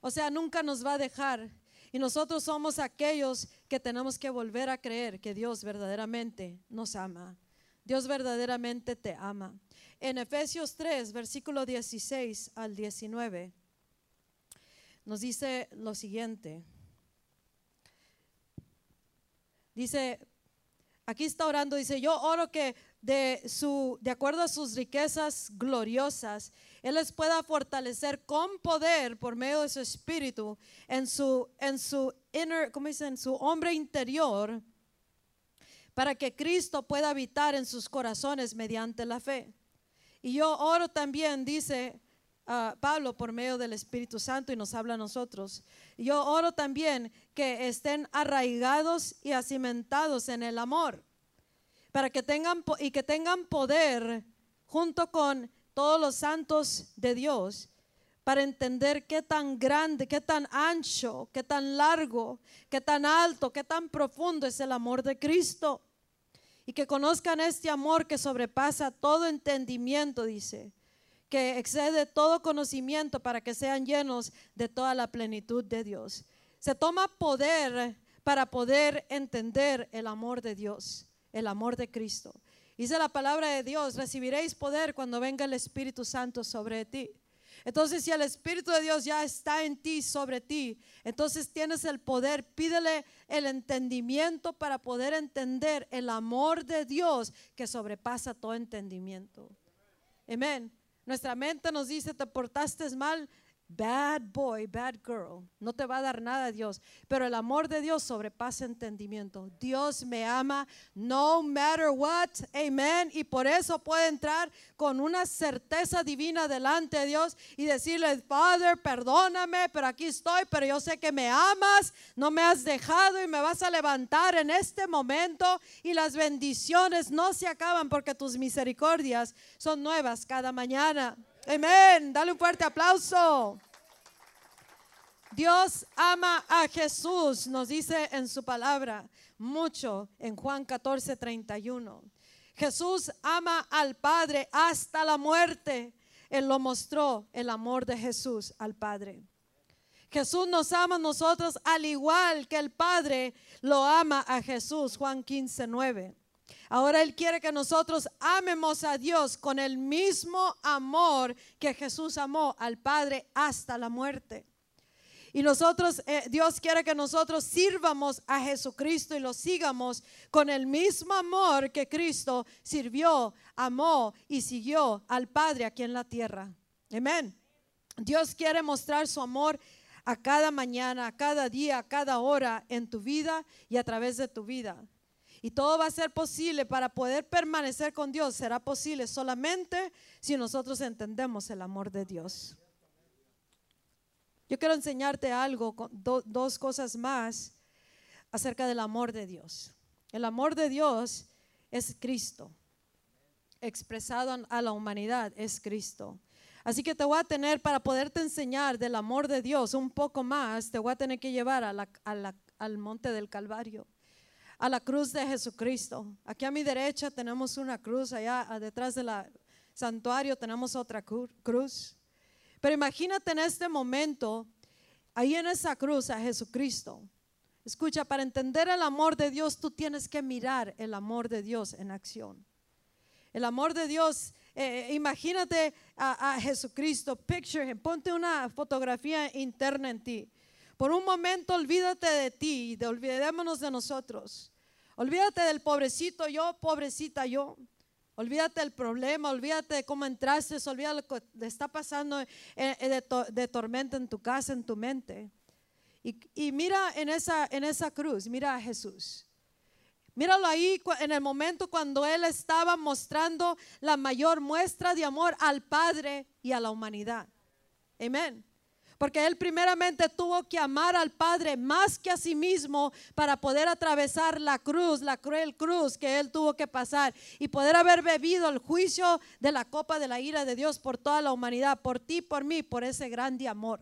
O sea, nunca nos va a dejar. Y nosotros somos aquellos que tenemos que volver a creer que Dios verdaderamente nos ama. Dios verdaderamente te ama. En Efesios 3, versículo 16 al 19, nos dice lo siguiente. Dice, aquí está orando, dice, yo oro que de, su, de acuerdo a sus riquezas gloriosas, Él les pueda fortalecer con poder por medio de su espíritu en su, en su inner, ¿cómo En su hombre interior, para que Cristo pueda habitar en sus corazones mediante la fe. Y yo oro también, dice uh, Pablo, por medio del Espíritu Santo y nos habla a nosotros. Yo oro también que estén arraigados y acimentados en el amor, para que tengan y que tengan poder junto con todos los santos de Dios para entender qué tan grande, qué tan ancho, qué tan largo, qué tan alto, qué tan profundo es el amor de Cristo y que conozcan este amor que sobrepasa todo entendimiento, dice, que excede todo conocimiento para que sean llenos de toda la plenitud de Dios. Se toma poder para poder entender el amor de Dios, el amor de Cristo. Dice la palabra de Dios, recibiréis poder cuando venga el Espíritu Santo sobre ti. Entonces, si el Espíritu de Dios ya está en ti, sobre ti, entonces tienes el poder. Pídele el entendimiento para poder entender el amor de Dios que sobrepasa todo entendimiento. Amén. Nuestra mente nos dice, te portaste mal, Bad boy, bad girl. No te va a dar nada Dios. Pero el amor de Dios sobrepasa entendimiento. Dios me ama no matter what. Amen. Y por eso puede entrar con una certeza divina delante de Dios y decirle, Father, perdóname, pero aquí estoy, pero yo sé que me amas, no me has dejado y me vas a levantar en este momento. Y las bendiciones no se acaban porque tus misericordias son nuevas cada mañana. Amén. Dale un fuerte aplauso. Dios ama a Jesús, nos dice en su palabra mucho en Juan 14, 31. Jesús ama al Padre hasta la muerte. Él lo mostró, el amor de Jesús al Padre. Jesús nos ama a nosotros al igual que el Padre lo ama a Jesús, Juan 15, 9. Ahora Él quiere que nosotros amemos a Dios con el mismo amor que Jesús amó al Padre hasta la muerte. Y nosotros, eh, Dios quiere que nosotros sirvamos a Jesucristo y lo sigamos con el mismo amor que Cristo sirvió, amó y siguió al Padre aquí en la tierra. Amén. Dios quiere mostrar su amor a cada mañana, a cada día, a cada hora en tu vida y a través de tu vida. Y todo va a ser posible para poder permanecer con Dios. Será posible solamente si nosotros entendemos el amor de Dios. Yo quiero enseñarte algo, dos cosas más acerca del amor de Dios. El amor de Dios es Cristo. Expresado a la humanidad es Cristo. Así que te voy a tener, para poderte enseñar del amor de Dios un poco más, te voy a tener que llevar al monte del Calvario a la cruz de Jesucristo. Aquí a mi derecha tenemos una cruz, allá detrás del santuario tenemos otra cruz. Pero imagínate en este momento, ahí en esa cruz a Jesucristo. Escucha, para entender el amor de Dios, tú tienes que mirar el amor de Dios en acción. El amor de Dios, eh, imagínate a, a, Jesucristo, picture him, ponte una fotografía interna en ti. Por un momento olvídate de ti y de, olvidémonos de nosotros. Olvídate del pobrecito yo, pobrecita yo. Olvídate del problema, olvídate de cómo entraste, olvídate lo que está pasando de, tormenta en tu casa, en tu mente. Y, mira en esa, en esa cruz, mira a Jesús. Míralo ahí en el momento cuando Él estaba mostrando la mayor muestra de amor al Padre y a la humanidad. Amén. Porque él primeramente tuvo que amar al Padre más que a sí mismo para poder atravesar la cruz, la cruel cruz que él tuvo que pasar y poder haber bebido el juicio de la copa de la ira de Dios por toda la humanidad, por ti, por mí, por ese grande amor.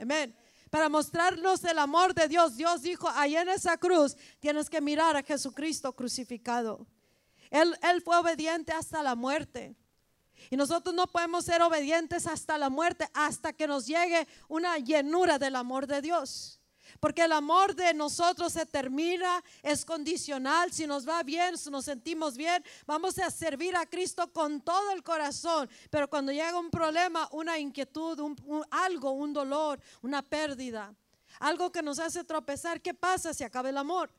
Amén. Para mostrarnos el amor de Dios, Dios dijo, ahí en esa cruz tienes que mirar a Jesucristo crucificado. Él, él fue obediente hasta la muerte. Y nosotros no podemos ser obedientes hasta la muerte, hasta que nos llegue una llenura del amor de Dios. Porque el amor de nosotros se termina, es condicional. Si nos va bien, si nos sentimos bien, vamos a servir a Cristo con todo el corazón. Pero cuando llega un problema, una inquietud, algo, un dolor, una pérdida, algo que nos hace tropezar, ¿qué pasa si acaba el amor?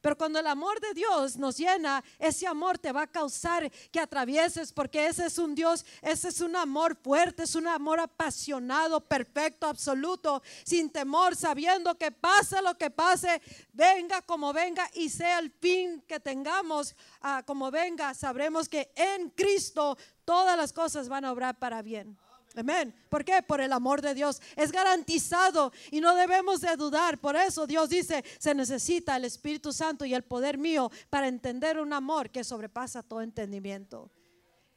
Pero cuando el amor de Dios nos llena, ese amor te va a causar que atravieses, porque ese es un Dios, ese es un amor fuerte, es un amor apasionado, perfecto, absoluto, sin temor, sabiendo que pase lo que pase, venga como venga y sea el fin que tengamos ah, como venga, sabremos que en Cristo todas las cosas van a obrar para bien. Amén. ¿Por qué? Por el amor de Dios. Es garantizado y no debemos de dudar. Por eso Dios dice, se necesita el Espíritu Santo y el poder mío para entender un amor que sobrepasa todo entendimiento.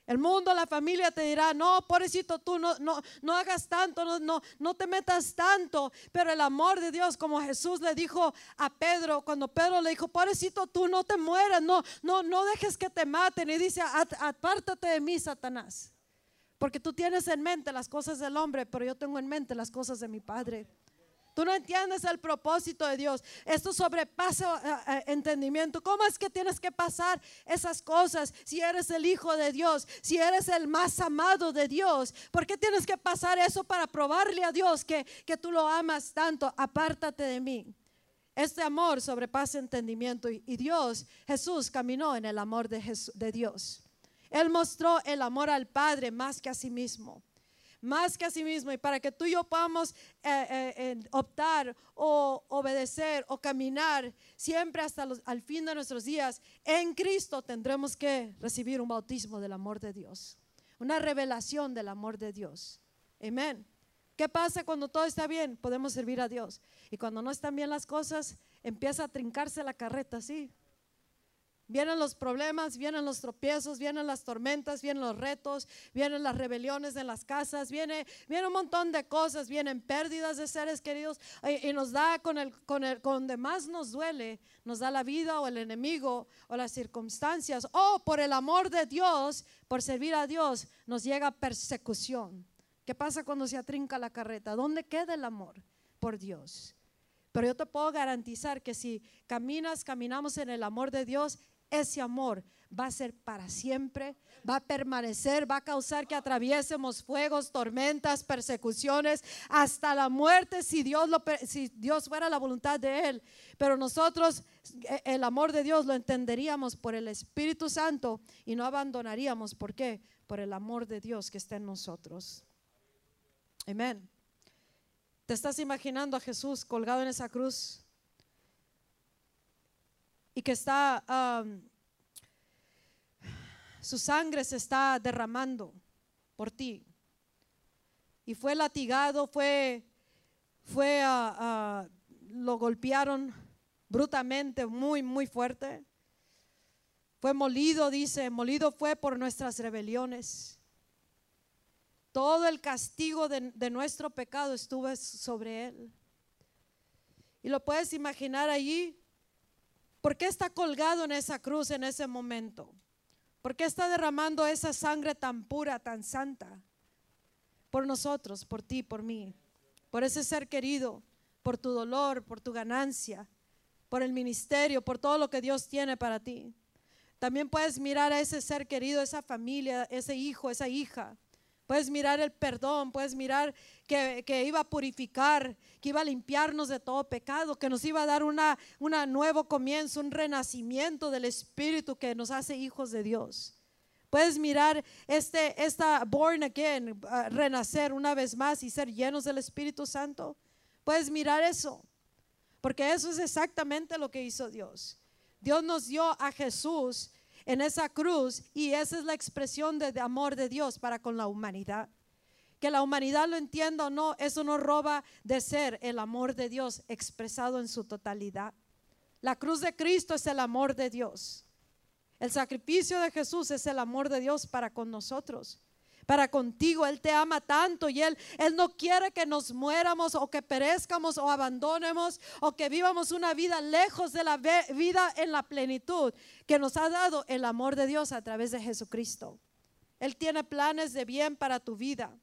El mundo, la familia te dirá, no, pobrecito tú, no, no, no hagas tanto, no, no, no te metas tanto. Pero el amor de Dios, como Jesús le dijo a Pedro, cuando Pedro le dijo, pobrecito tú, no te mueras, no, no, no dejes que te maten. Y dice, apártate de mí, Satanás. Porque tú tienes en mente las cosas del hombre, pero yo tengo en mente las cosas de mi Padre. Tú no entiendes el propósito de Dios. Esto sobrepasa eh, eh, entendimiento. ¿Cómo es que tienes que pasar esas cosas si eres el Hijo de Dios? Si eres el más amado de Dios. ¿Por qué tienes que pasar eso para probarle a Dios que, que tú lo amas tanto? Apártate de mí. Este amor sobrepasa entendimiento y, Dios, Jesús caminó en el amor de, de Dios. Él mostró el amor al Padre más que a sí mismo. Más que a sí mismo. Y para que tú y yo podamos eh, eh, optar o obedecer o caminar siempre hasta los, al fin de nuestros días en Cristo, tendremos que recibir un bautismo del amor de Dios. Una revelación del amor de Dios. Amén. ¿Qué pasa cuando todo está bien? Podemos servir a Dios. Y cuando no están bien las cosas, empieza a trincarse la carreta, ¿sí? Vienen los problemas, vienen los tropiezos, vienen las tormentas, vienen los retos, vienen las rebeliones en las casas, viene, viene un montón de cosas, vienen pérdidas de seres queridos y, nos da con el, con el, con donde más nos duele, nos da la vida o el enemigo o las circunstancias o por el amor de Dios, por servir a Dios, nos llega persecución. ¿Qué pasa cuando se atrinca la carreta? ¿Dónde queda el amor por Dios? Pero yo te puedo garantizar que si caminas, caminamos en el amor de Dios, ese amor va a ser para siempre, va a permanecer, va a causar que atraviesemos fuegos, tormentas, persecuciones, hasta la muerte si Dios, si Dios fuera la voluntad de Él. Pero nosotros eh, el amor de Dios lo entenderíamos por el Espíritu Santo y no abandonaríamos. ¿Por qué? Por el amor de Dios que está en nosotros. Amén. ¿Te estás imaginando a Jesús colgado en esa cruz? Y que está, su sangre se está derramando por ti. Y fue latigado, fue, fue, lo golpearon brutalmente, muy, muy fuerte. Fue molido, dice, molido fue por nuestras rebeliones. Todo el castigo de, de nuestro pecado estuvo sobre él. Y lo puedes imaginar allí ¿Por qué está colgado en esa cruz en ese momento? ¿Por qué está derramando esa sangre tan pura, tan santa? Por nosotros, por ti, por mí, por ese ser querido, por tu dolor, por tu ganancia, por el ministerio, por todo lo que Dios tiene para ti. También puedes mirar a ese ser querido, esa familia, ese hijo, esa hija, Puedes mirar el perdón, puedes mirar que, iba a purificar, que iba a limpiarnos de todo pecado, que nos iba a dar un nuevo comienzo, un renacimiento del Espíritu que nos hace hijos de Dios. Puedes mirar este, esta born again, renacer una vez más y ser llenos del Espíritu Santo. Puedes mirar eso, porque eso es exactamente lo que hizo Dios. Dios nos dio a Jesús en esa cruz y esa es la expresión de, amor de Dios para con la humanidad. Que la humanidad lo entienda o no, eso no roba de ser el amor de Dios expresado en su totalidad. La cruz de Cristo es el amor de Dios. El sacrificio de Jesús es el amor de Dios para con nosotros para contigo. Él te ama tanto y Él, Él no quiere que nos muéramos o que perezcamos o abandonemos o que vivamos una vida lejos de la vida en la plenitud que nos ha dado el amor de Dios a través de Jesucristo. Él tiene planes de bien para tu vida.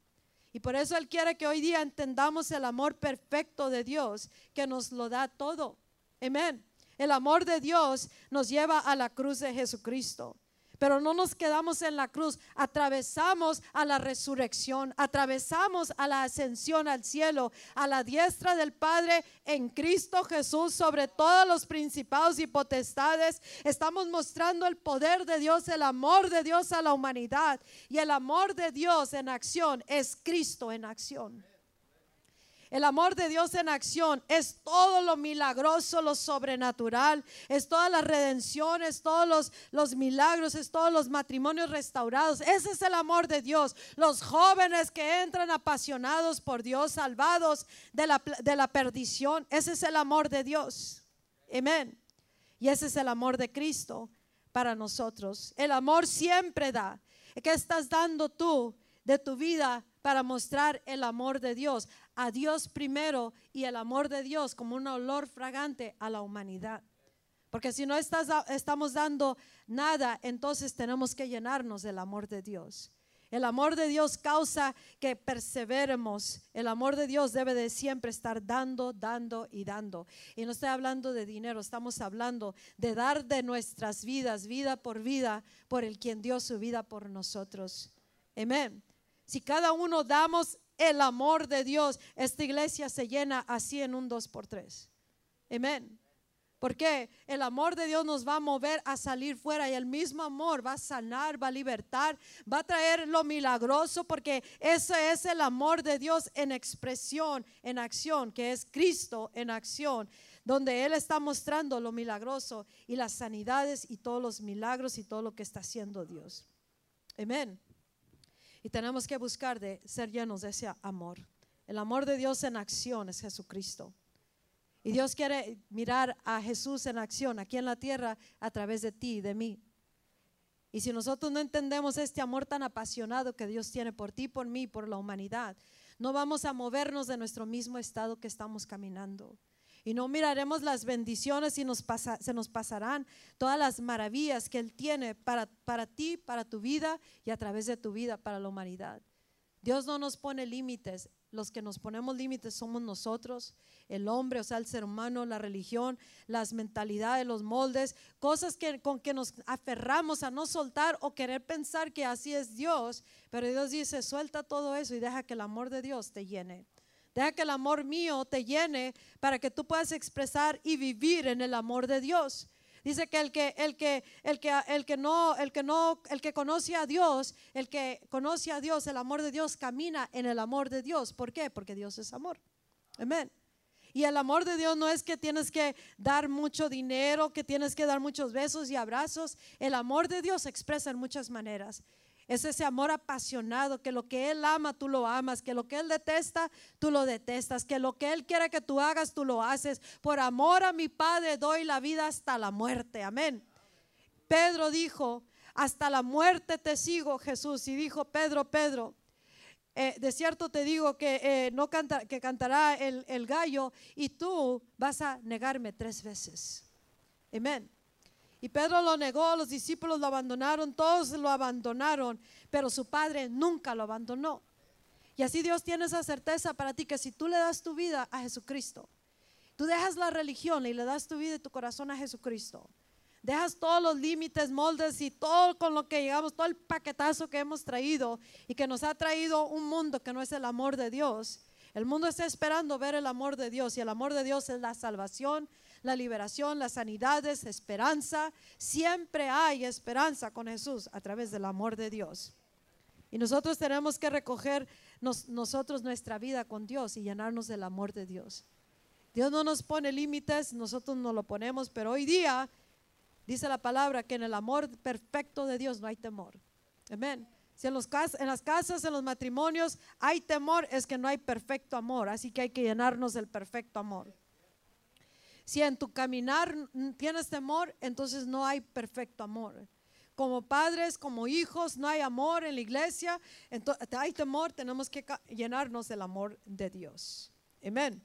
Y por eso Él quiere que hoy día entendamos el amor perfecto de Dios, que nos lo da todo. Amén. El amor de Dios nos lleva a la cruz de Jesucristo. Pero no nos quedamos en la cruz, atravesamos a la resurrección, atravesamos a la ascensión al cielo, a la diestra del Padre en Cristo Jesús sobre todos los principados y potestades. Estamos mostrando el poder de Dios, el amor de Dios a la humanidad. Y el amor de Dios en acción es Cristo en acción. El amor de Dios en acción es todo lo milagroso, lo sobrenatural, es toda la redención, es todos los, los milagros, es todos los matrimonios restaurados. Ese es el amor de Dios. Los jóvenes que entran apasionados por Dios, salvados de la, de la perdición. Ese es el amor de Dios. Amén. Y ese es el amor de Cristo para nosotros. El amor siempre da. ¿Qué estás dando tú de tu vida para mostrar el amor de Dios? A Dios primero y el amor de Dios como un olor fragante a la humanidad. Porque si no estamos dando nada, entonces tenemos que llenarnos del amor de Dios. El amor de Dios causa que perseveremos. El amor de Dios debe de siempre estar dando, dando y dando. Y no estoy hablando de dinero, estamos hablando de dar de nuestras vidas, vida por vida, por el quien dio su vida por nosotros. Amén. Si cada uno damos el amor de Dios, esta iglesia se llena así en un dos por tres. Amén. Porque el amor de Dios nos va a mover a salir fuera y el mismo amor va a sanar, va a libertar, va a traer lo milagroso porque ese es el amor de Dios en expresión, en acción, que es Cristo en acción, donde Él está mostrando lo milagroso y las sanidades y todos los milagros y todo lo que está haciendo Dios. Amén. Y tenemos que buscar de ser llenos de ese amor. El amor de Dios en acción es Jesucristo. Y Dios quiere mirar a Jesús en acción aquí en la tierra a través de ti y de mí. Y si nosotros no entendemos este amor tan apasionado que Dios tiene por ti, por mí, por la humanidad, no vamos a movernos de nuestro mismo estado que estamos caminando. Y no miraremos las bendiciones y nos se nos pasarán todas las maravillas que Él tiene para, para ti, para tu vida y a través de tu vida para la humanidad. Dios no nos pone límites. Los que nos ponemos límites somos nosotros, el hombre, o sea, el ser humano, la religión, las mentalidades, los moldes, cosas que, con que nos aferramos a no soltar o querer pensar que así es Dios. Pero Dios dice, suelta todo eso y deja que el amor de Dios te llene. Deja que el amor mío te llene para que tú puedas expresar y vivir en el amor de Dios. Dice que el que el que el que el que no el que no el que conoce a Dios, el que conoce a Dios, el amor de Dios camina en el amor de Dios. ¿Por qué? Porque Dios es amor. Amén. Y el amor de Dios no es que tienes que dar mucho dinero, que tienes que dar muchos besos y abrazos. El amor de Dios se expresa en muchas maneras. Es ese amor apasionado, que lo que Él ama, tú lo amas, que lo que Él detesta, tú lo detestas, que lo que Él quiere que tú hagas, tú lo haces. Por amor a mi Padre doy la vida hasta la muerte. Amén. Pedro dijo, hasta la muerte te sigo, Jesús. Y dijo Pedro, Pedro, eh, de cierto te digo que, eh, no canta, que cantará el, el gallo y tú vas a negarme tres veces. Amén. Y Pedro lo negó, los discípulos lo abandonaron, todos lo abandonaron, pero su padre nunca lo abandonó. Y así Dios tiene esa certeza para ti que si tú le das tu vida a Jesucristo, tú dejas la religión y le das tu vida y tu corazón a Jesucristo, dejas todos los límites, moldes y todo con lo que llegamos, todo el paquetazo que hemos traído y que nos ha traído un mundo que no es el amor de Dios. El mundo está esperando ver el amor de Dios y el amor de Dios es la salvación, la liberación, las sanidades, esperanza. Siempre hay esperanza con Jesús a través del amor de Dios. Y nosotros tenemos que recoger nosotros nuestra vida con Dios y llenarnos del amor de Dios. Dios no nos pone límites, nosotros no lo ponemos, pero hoy día dice la palabra que en el amor perfecto de Dios no hay temor. Amén. Si en, los, en las casas, en los matrimonios hay temor, es que no hay perfecto amor. Así que hay que llenarnos del perfecto amor. Si en tu caminar tienes temor, entonces no hay perfecto amor. Como padres, como hijos, no hay amor en la iglesia, entonces hay temor, tenemos que llenarnos del amor de Dios. Amén.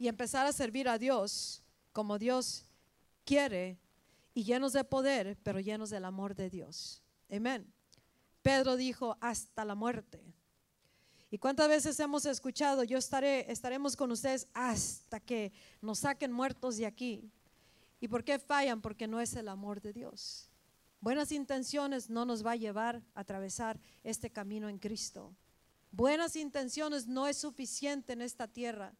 Y empezar a servir a Dios como Dios quiere y llenos de poder, pero llenos del amor de Dios. Amén. Pedro dijo hasta la muerte. ¿Y cuántas veces hemos escuchado, yo estaré, estaremos con ustedes hasta que nos saquen muertos de aquí? ¿Y por qué fallan? Porque no es el amor de Dios. Buenas intenciones no nos va a llevar a atravesar este camino en Cristo. Buenas intenciones no es suficiente en esta tierra.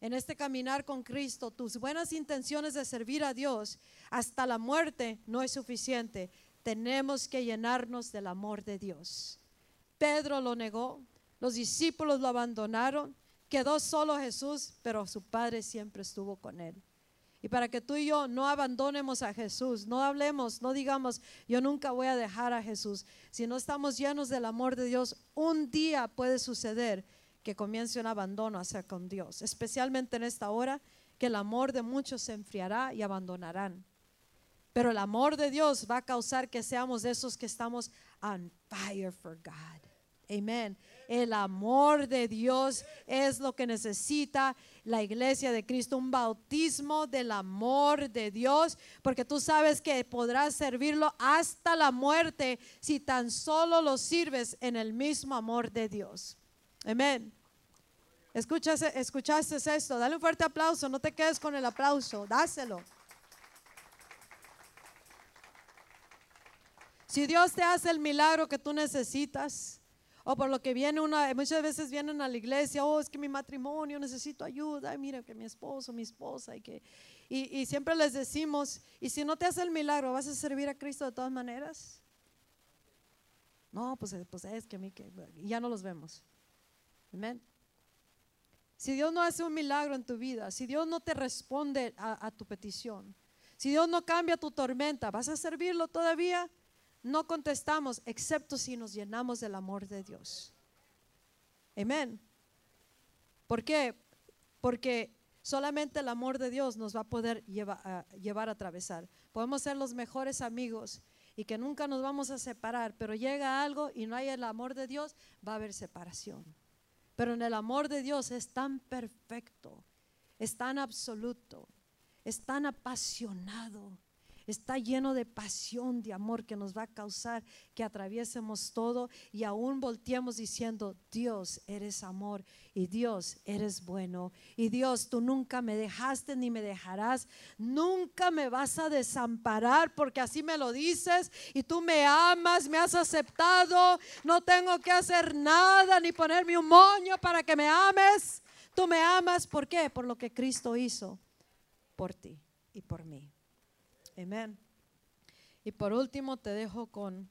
En este caminar con Cristo, tus buenas intenciones de servir a Dios hasta la muerte no es suficiente. Tenemos que llenarnos del amor de Dios. Pedro lo negó, los discípulos lo abandonaron, quedó solo Jesús, pero su Padre siempre estuvo con él. Y para que tú y yo no abandonemos a Jesús, no hablemos, no digamos, yo nunca voy a dejar a Jesús. Si no estamos llenos del amor de Dios, un día puede suceder que comience un abandono hacia con Dios, especialmente en esta hora que el amor de muchos se enfriará y abandonarán. Pero el amor de Dios va a causar que seamos de esos que estamos on fire for God. Amén. El amor de Dios es lo que necesita la iglesia de Cristo, un bautismo del amor de Dios, porque tú sabes que podrás servirlo hasta la muerte si tan solo lo sirves en el mismo amor de Dios. Amén. Escuchaste, escuchaste esto, dale un fuerte aplauso, no te quedes con el aplauso, dáselo. Si Dios te hace el milagro que tú necesitas, o por lo que viene una, muchas veces vienen a la iglesia, oh, es que mi matrimonio necesito ayuda, y mira que mi esposo, mi esposa, y que, y, siempre les decimos, y si no te hace el milagro, ¿vas a servir a Cristo de todas maneras? No, pues, pues es que a mí que, ya no los vemos. Amén. Si Dios no hace un milagro en tu vida, si Dios no te responde a, a tu petición, si Dios no cambia tu tormenta, ¿vas a servirlo todavía? No contestamos excepto si nos llenamos del amor de Dios. Amén. ¿Por qué? Porque solamente el amor de Dios nos va a poder llevar a atravesar. Podemos ser los mejores amigos y que nunca nos vamos a separar, pero llega algo y no hay el amor de Dios, va a haber separación. Pero en el amor de Dios es tan perfecto, es tan absoluto, es tan apasionado está lleno de pasión, de amor que nos va a causar que atraviesemos todo y aún volteemos diciendo, Dios, eres amor y Dios, eres bueno y Dios, tú nunca me dejaste ni me dejarás, nunca me vas a desamparar porque así me lo dices y tú me amas, me has aceptado, no tengo que hacer nada ni ponerme un moño para que me ames. Tú me amas, ¿por qué? Por lo que Cristo hizo por ti y por mí. Amén. Y por último te dejo con,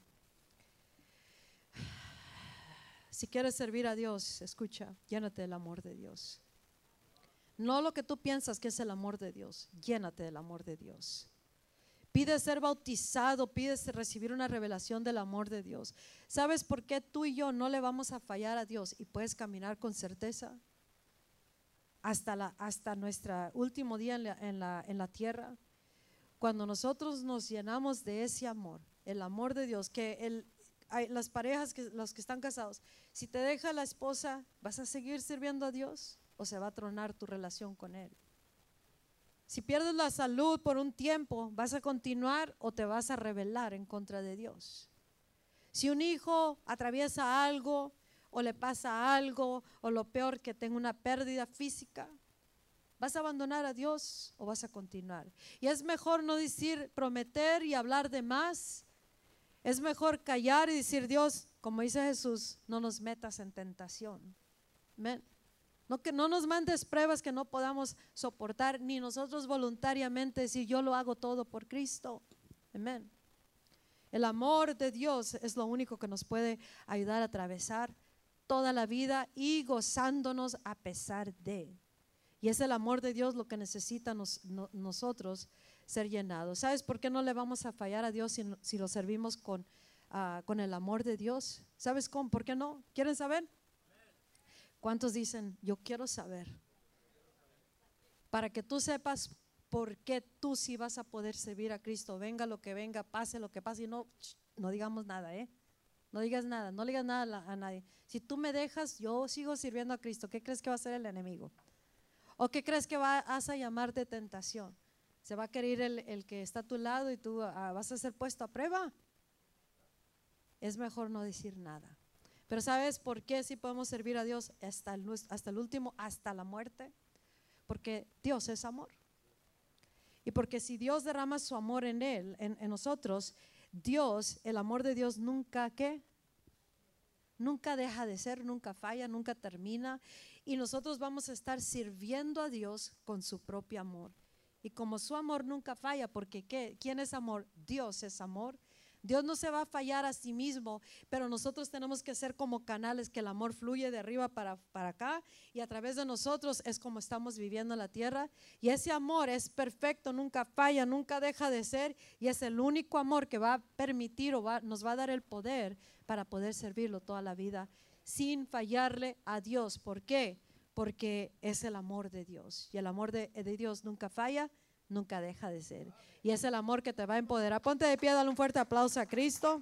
si quieres servir a Dios, escucha, llénate del amor de Dios. No lo que tú piensas que es el amor de Dios, llénate del amor de Dios. Pide ser bautizado, pide recibir una revelación del amor de Dios. ¿Sabes por qué tú y yo no le vamos a fallar a Dios y puedes caminar con certeza hasta, la, hasta nuestro último día en la, en la tierra? Cuando nosotros nos llenamos de ese amor, el amor de Dios, que el, las parejas, que, los que están casados, si te deja la esposa, ¿vas a seguir sirviendo a Dios o se va a tronar tu relación con Él? Si pierdes la salud por un tiempo, ¿vas a continuar o te vas a rebelar en contra de Dios? Si un hijo atraviesa algo o le pasa algo o lo peor que tenga una pérdida física, ¿Vas a abandonar a Dios o vas a continuar? Y es mejor no decir, prometer y hablar de más. Es mejor callar y decir, Dios, como dice Jesús, no nos metas en tentación. No que no nos mandes pruebas que no podamos soportar, ni nosotros voluntariamente decir, yo lo hago todo por Cristo. Amén. El amor de Dios es lo único que nos puede ayudar a atravesar toda la vida y gozándonos a pesar de. Y es el amor de Dios lo que necesita nosotros ser llenados. ¿Sabes por qué no le vamos a fallar a Dios si, lo servimos con, ah, con el amor de Dios? ¿Sabes cómo? ¿Por qué no? ¿Quieren saber? ¿Cuántos dicen, yo quiero saber? Para que tú sepas por qué tú sí vas a poder servir a Cristo, venga lo que venga, pase lo que pase, y no, no digamos nada, ¿eh? No digas nada, no digas nada a nadie. Si tú me dejas, yo sigo sirviendo a Cristo. ¿Qué crees que va a ser el enemigo? ¿O qué crees que vas a llamar de tentación? ¿Se va a querer el, que está a tu lado y tú ah, vas a ser puesto a prueba? Es mejor no decir nada. Pero ¿sabes por qué si podemos servir a Dios hasta el, hasta el último, hasta la muerte? Porque Dios es amor. Y porque si Dios derrama su amor en Él, en, en nosotros, Dios, el amor de Dios nunca, ¿qué? Nunca deja de ser, nunca falla, nunca termina. Y nosotros vamos a estar sirviendo a Dios con su propio amor. Y como su amor nunca falla, porque ¿qué? ¿quién es amor? Dios es amor. Dios no se va a fallar a sí mismo, pero nosotros tenemos que ser como canales que el amor fluye de arriba para, para acá y a través de nosotros es como estamos viviendo en la tierra. Y ese amor es perfecto, nunca falla, nunca deja de ser y es el único amor que va a permitir o va, nos va a dar el poder para poder servirlo toda la vida sin fallarle a Dios. ¿Por qué? Porque es el amor de Dios y el amor de, de Dios nunca falla nunca deja de ser. Y es el amor que te va a empoderar. Ponte de pie, dale un fuerte aplauso a Cristo.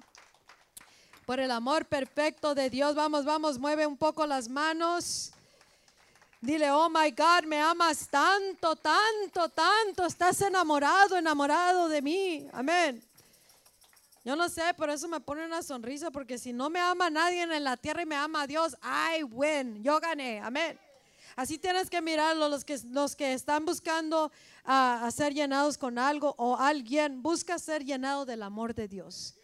Por el amor perfecto de Dios. Vamos, vamos, mueve un poco las manos. Dile, oh my God, me amas tanto, tanto, tanto. Estás enamorado, enamorado de mí. Amén. Yo no sé, por eso me pone una sonrisa, porque si no me ama nadie en la tierra y me ama a Dios, I win. Yo gané. Amén. Así tienes que mirarlo, los que, los que están buscando a, ser llenados con algo o alguien, busca ser llenado del amor de Dios.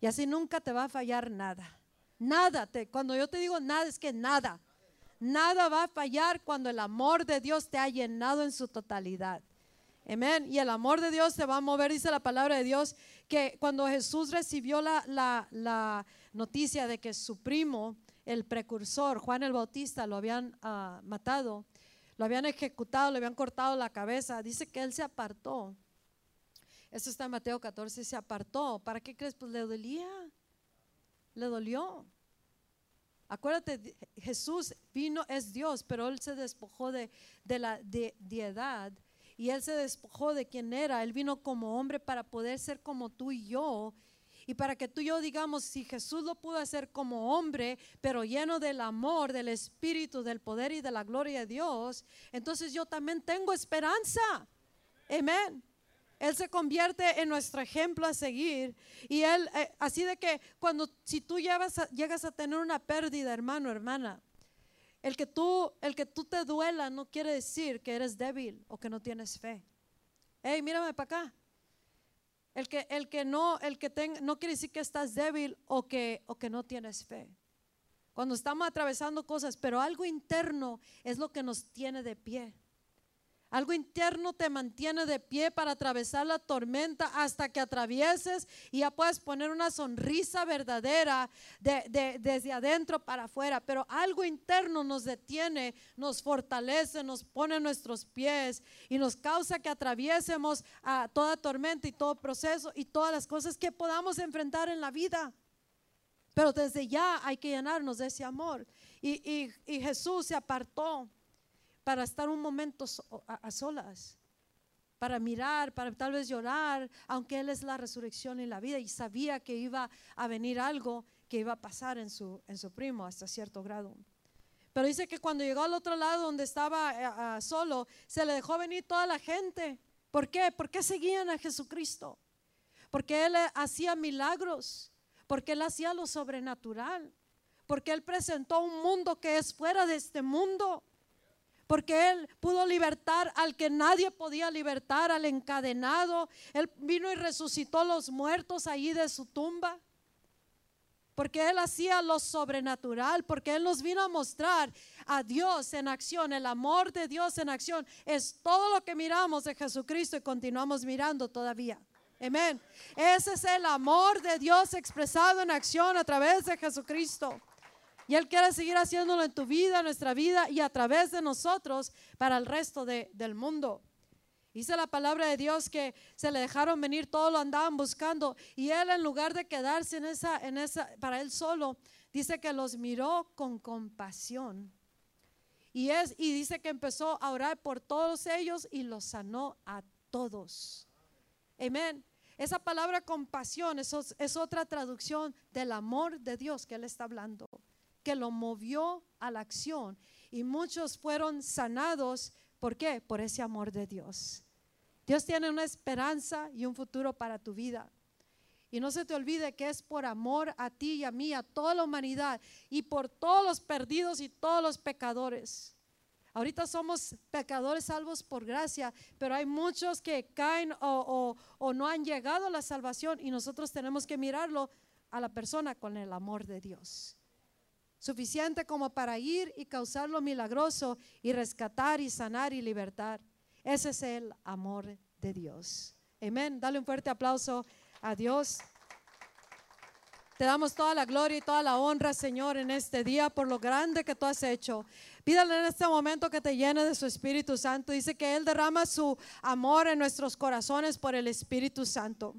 Y así nunca te va a fallar nada. Nada, te, cuando yo te digo nada, es que nada. Nada va a fallar cuando el amor de Dios te ha llenado en su totalidad. Amén. Y el amor de Dios se va a mover, dice la palabra de Dios, que cuando Jesús recibió la, la, noticia de que su primo el precursor, Juan el Bautista, lo habían ah, matado, lo habían ejecutado, le habían cortado la cabeza. Dice que él se apartó. Esto está en Mateo 14, se apartó. ¿Para qué crees? Pues le dolía. Le dolió. Acuérdate, Jesús vino, es Dios, pero él se despojó de, de la de, edad y él se despojó de quien era. Él vino como hombre para poder ser como tú y yo y para que tú y yo digamos, si Jesús lo pudo hacer como hombre, pero lleno del amor, del espíritu, del poder y de la gloria de Dios, entonces yo también tengo esperanza. Amén. Él se convierte en nuestro ejemplo a seguir. Y Él, eh, así de que cuando, si tú llegas a, llegas a tener una pérdida, hermano, hermana, el que, tú, el que tú te duela no quiere decir que eres débil o que no tienes fe. Hey, mírame para acá. El que, el que no, el que no quiere decir que estás débil o que, o que no tienes fe. Cuando estamos atravesando cosas, pero algo interno es lo que nos tiene de pie. Algo interno te mantiene de pie para atravesar la tormenta hasta que atravieses y ya puedes poner una sonrisa verdadera de, desde adentro para afuera. Pero algo interno nos detiene, nos fortalece, nos pone nuestros pies y nos causa que atraviesemos a toda tormenta y todo proceso y todas las cosas que podamos enfrentar en la vida. Pero desde ya hay que llenarnos de ese amor. y, y Jesús se apartó para estar un momento a, solas, para mirar, para tal vez llorar, aunque Él es la resurrección y la vida y sabía que iba a venir algo que iba a pasar en su, en su primo hasta cierto grado. Pero dice que cuando llegó al otro lado donde estaba eh, solo, se le dejó venir toda la gente. ¿Por qué? Porque seguían a Jesucristo. Porque Él eh, hacía milagros. Porque Él hacía lo sobrenatural. Porque Él presentó un mundo que es fuera de este mundo porque Él pudo libertar al que nadie podía libertar, al encadenado. Él vino y resucitó los muertos allí de su tumba. Porque Él hacía lo sobrenatural, porque Él nos vino a mostrar a Dios en acción, el amor de Dios en acción. Es todo lo que miramos de Jesucristo y continuamos mirando todavía. Amén. Ese es el amor de Dios expresado en acción a través de Jesucristo. Y Él quiere seguir haciéndolo en tu vida, en nuestra vida y a través de nosotros para el resto del mundo. Dice la palabra de Dios que se le dejaron venir, todos lo andaban buscando y él en lugar de quedarse en esa, en esa, para él solo, dice que los miró con compasión. Y, es, y dice que empezó a orar por todos ellos y los sanó a todos. Amén. Esa palabra compasión es, es otra traducción del amor de Dios que él está hablando que lo movió a la acción. Y muchos fueron sanados. ¿Por qué? Por ese amor de Dios. Dios tiene una esperanza y un futuro para tu vida. Y no se te olvide que es por amor a ti y a mí, a toda la humanidad y por todos los perdidos y todos los pecadores. Ahorita somos pecadores salvos por gracia, pero hay muchos que caen o, o, no han llegado a la salvación y nosotros tenemos que mirarlo a la persona con el amor de Dios. Suficiente como para ir y causarlo milagroso y rescatar y sanar y libertar. Ese es el amor de Dios. Amén. Dale un fuerte aplauso a Dios. Te damos toda la gloria y toda la honra, Señor, en este día por lo grande que tú has hecho. Pídale en este momento que te llene de su Espíritu Santo. Dice que Él derrama su amor en nuestros corazones por el Espíritu Santo.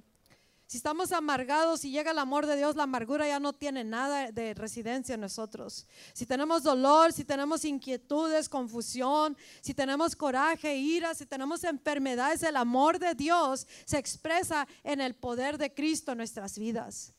Si estamos amargados y llega el amor de Dios, la amargura ya no tiene nada de residencia en nosotros. Si tenemos dolor, si tenemos inquietudes, confusión, si tenemos coraje, ira, si tenemos enfermedades, el amor de Dios se expresa en el poder de Cristo en nuestras vidas.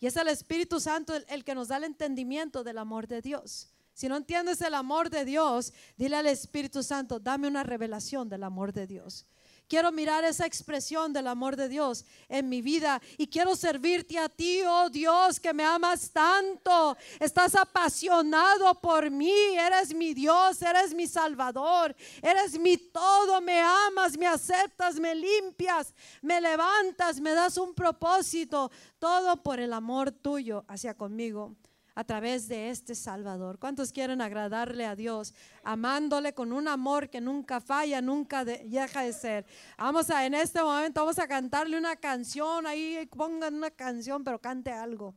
Y es el Espíritu Santo el, el que nos da el entendimiento del amor de Dios. Si no entiendes el amor de Dios, dile al Espíritu Santo, dame una revelación del amor de Dios. Quiero mirar esa expresión del amor de Dios en mi vida y quiero servirte a ti, oh Dios, que me amas tanto. Estás apasionado por mí, eres mi Dios, eres mi Salvador, eres mi todo, me amas, me aceptas, me limpias, me levantas, me das un propósito, todo por el amor tuyo hacia conmigo a través de este Salvador. ¿Cuántos quieren agradarle a Dios? Amándole con un amor que nunca falla, nunca deja de ser. Vamos a, en este momento, vamos a cantarle una canción, ahí pongan una canción, pero cante algo.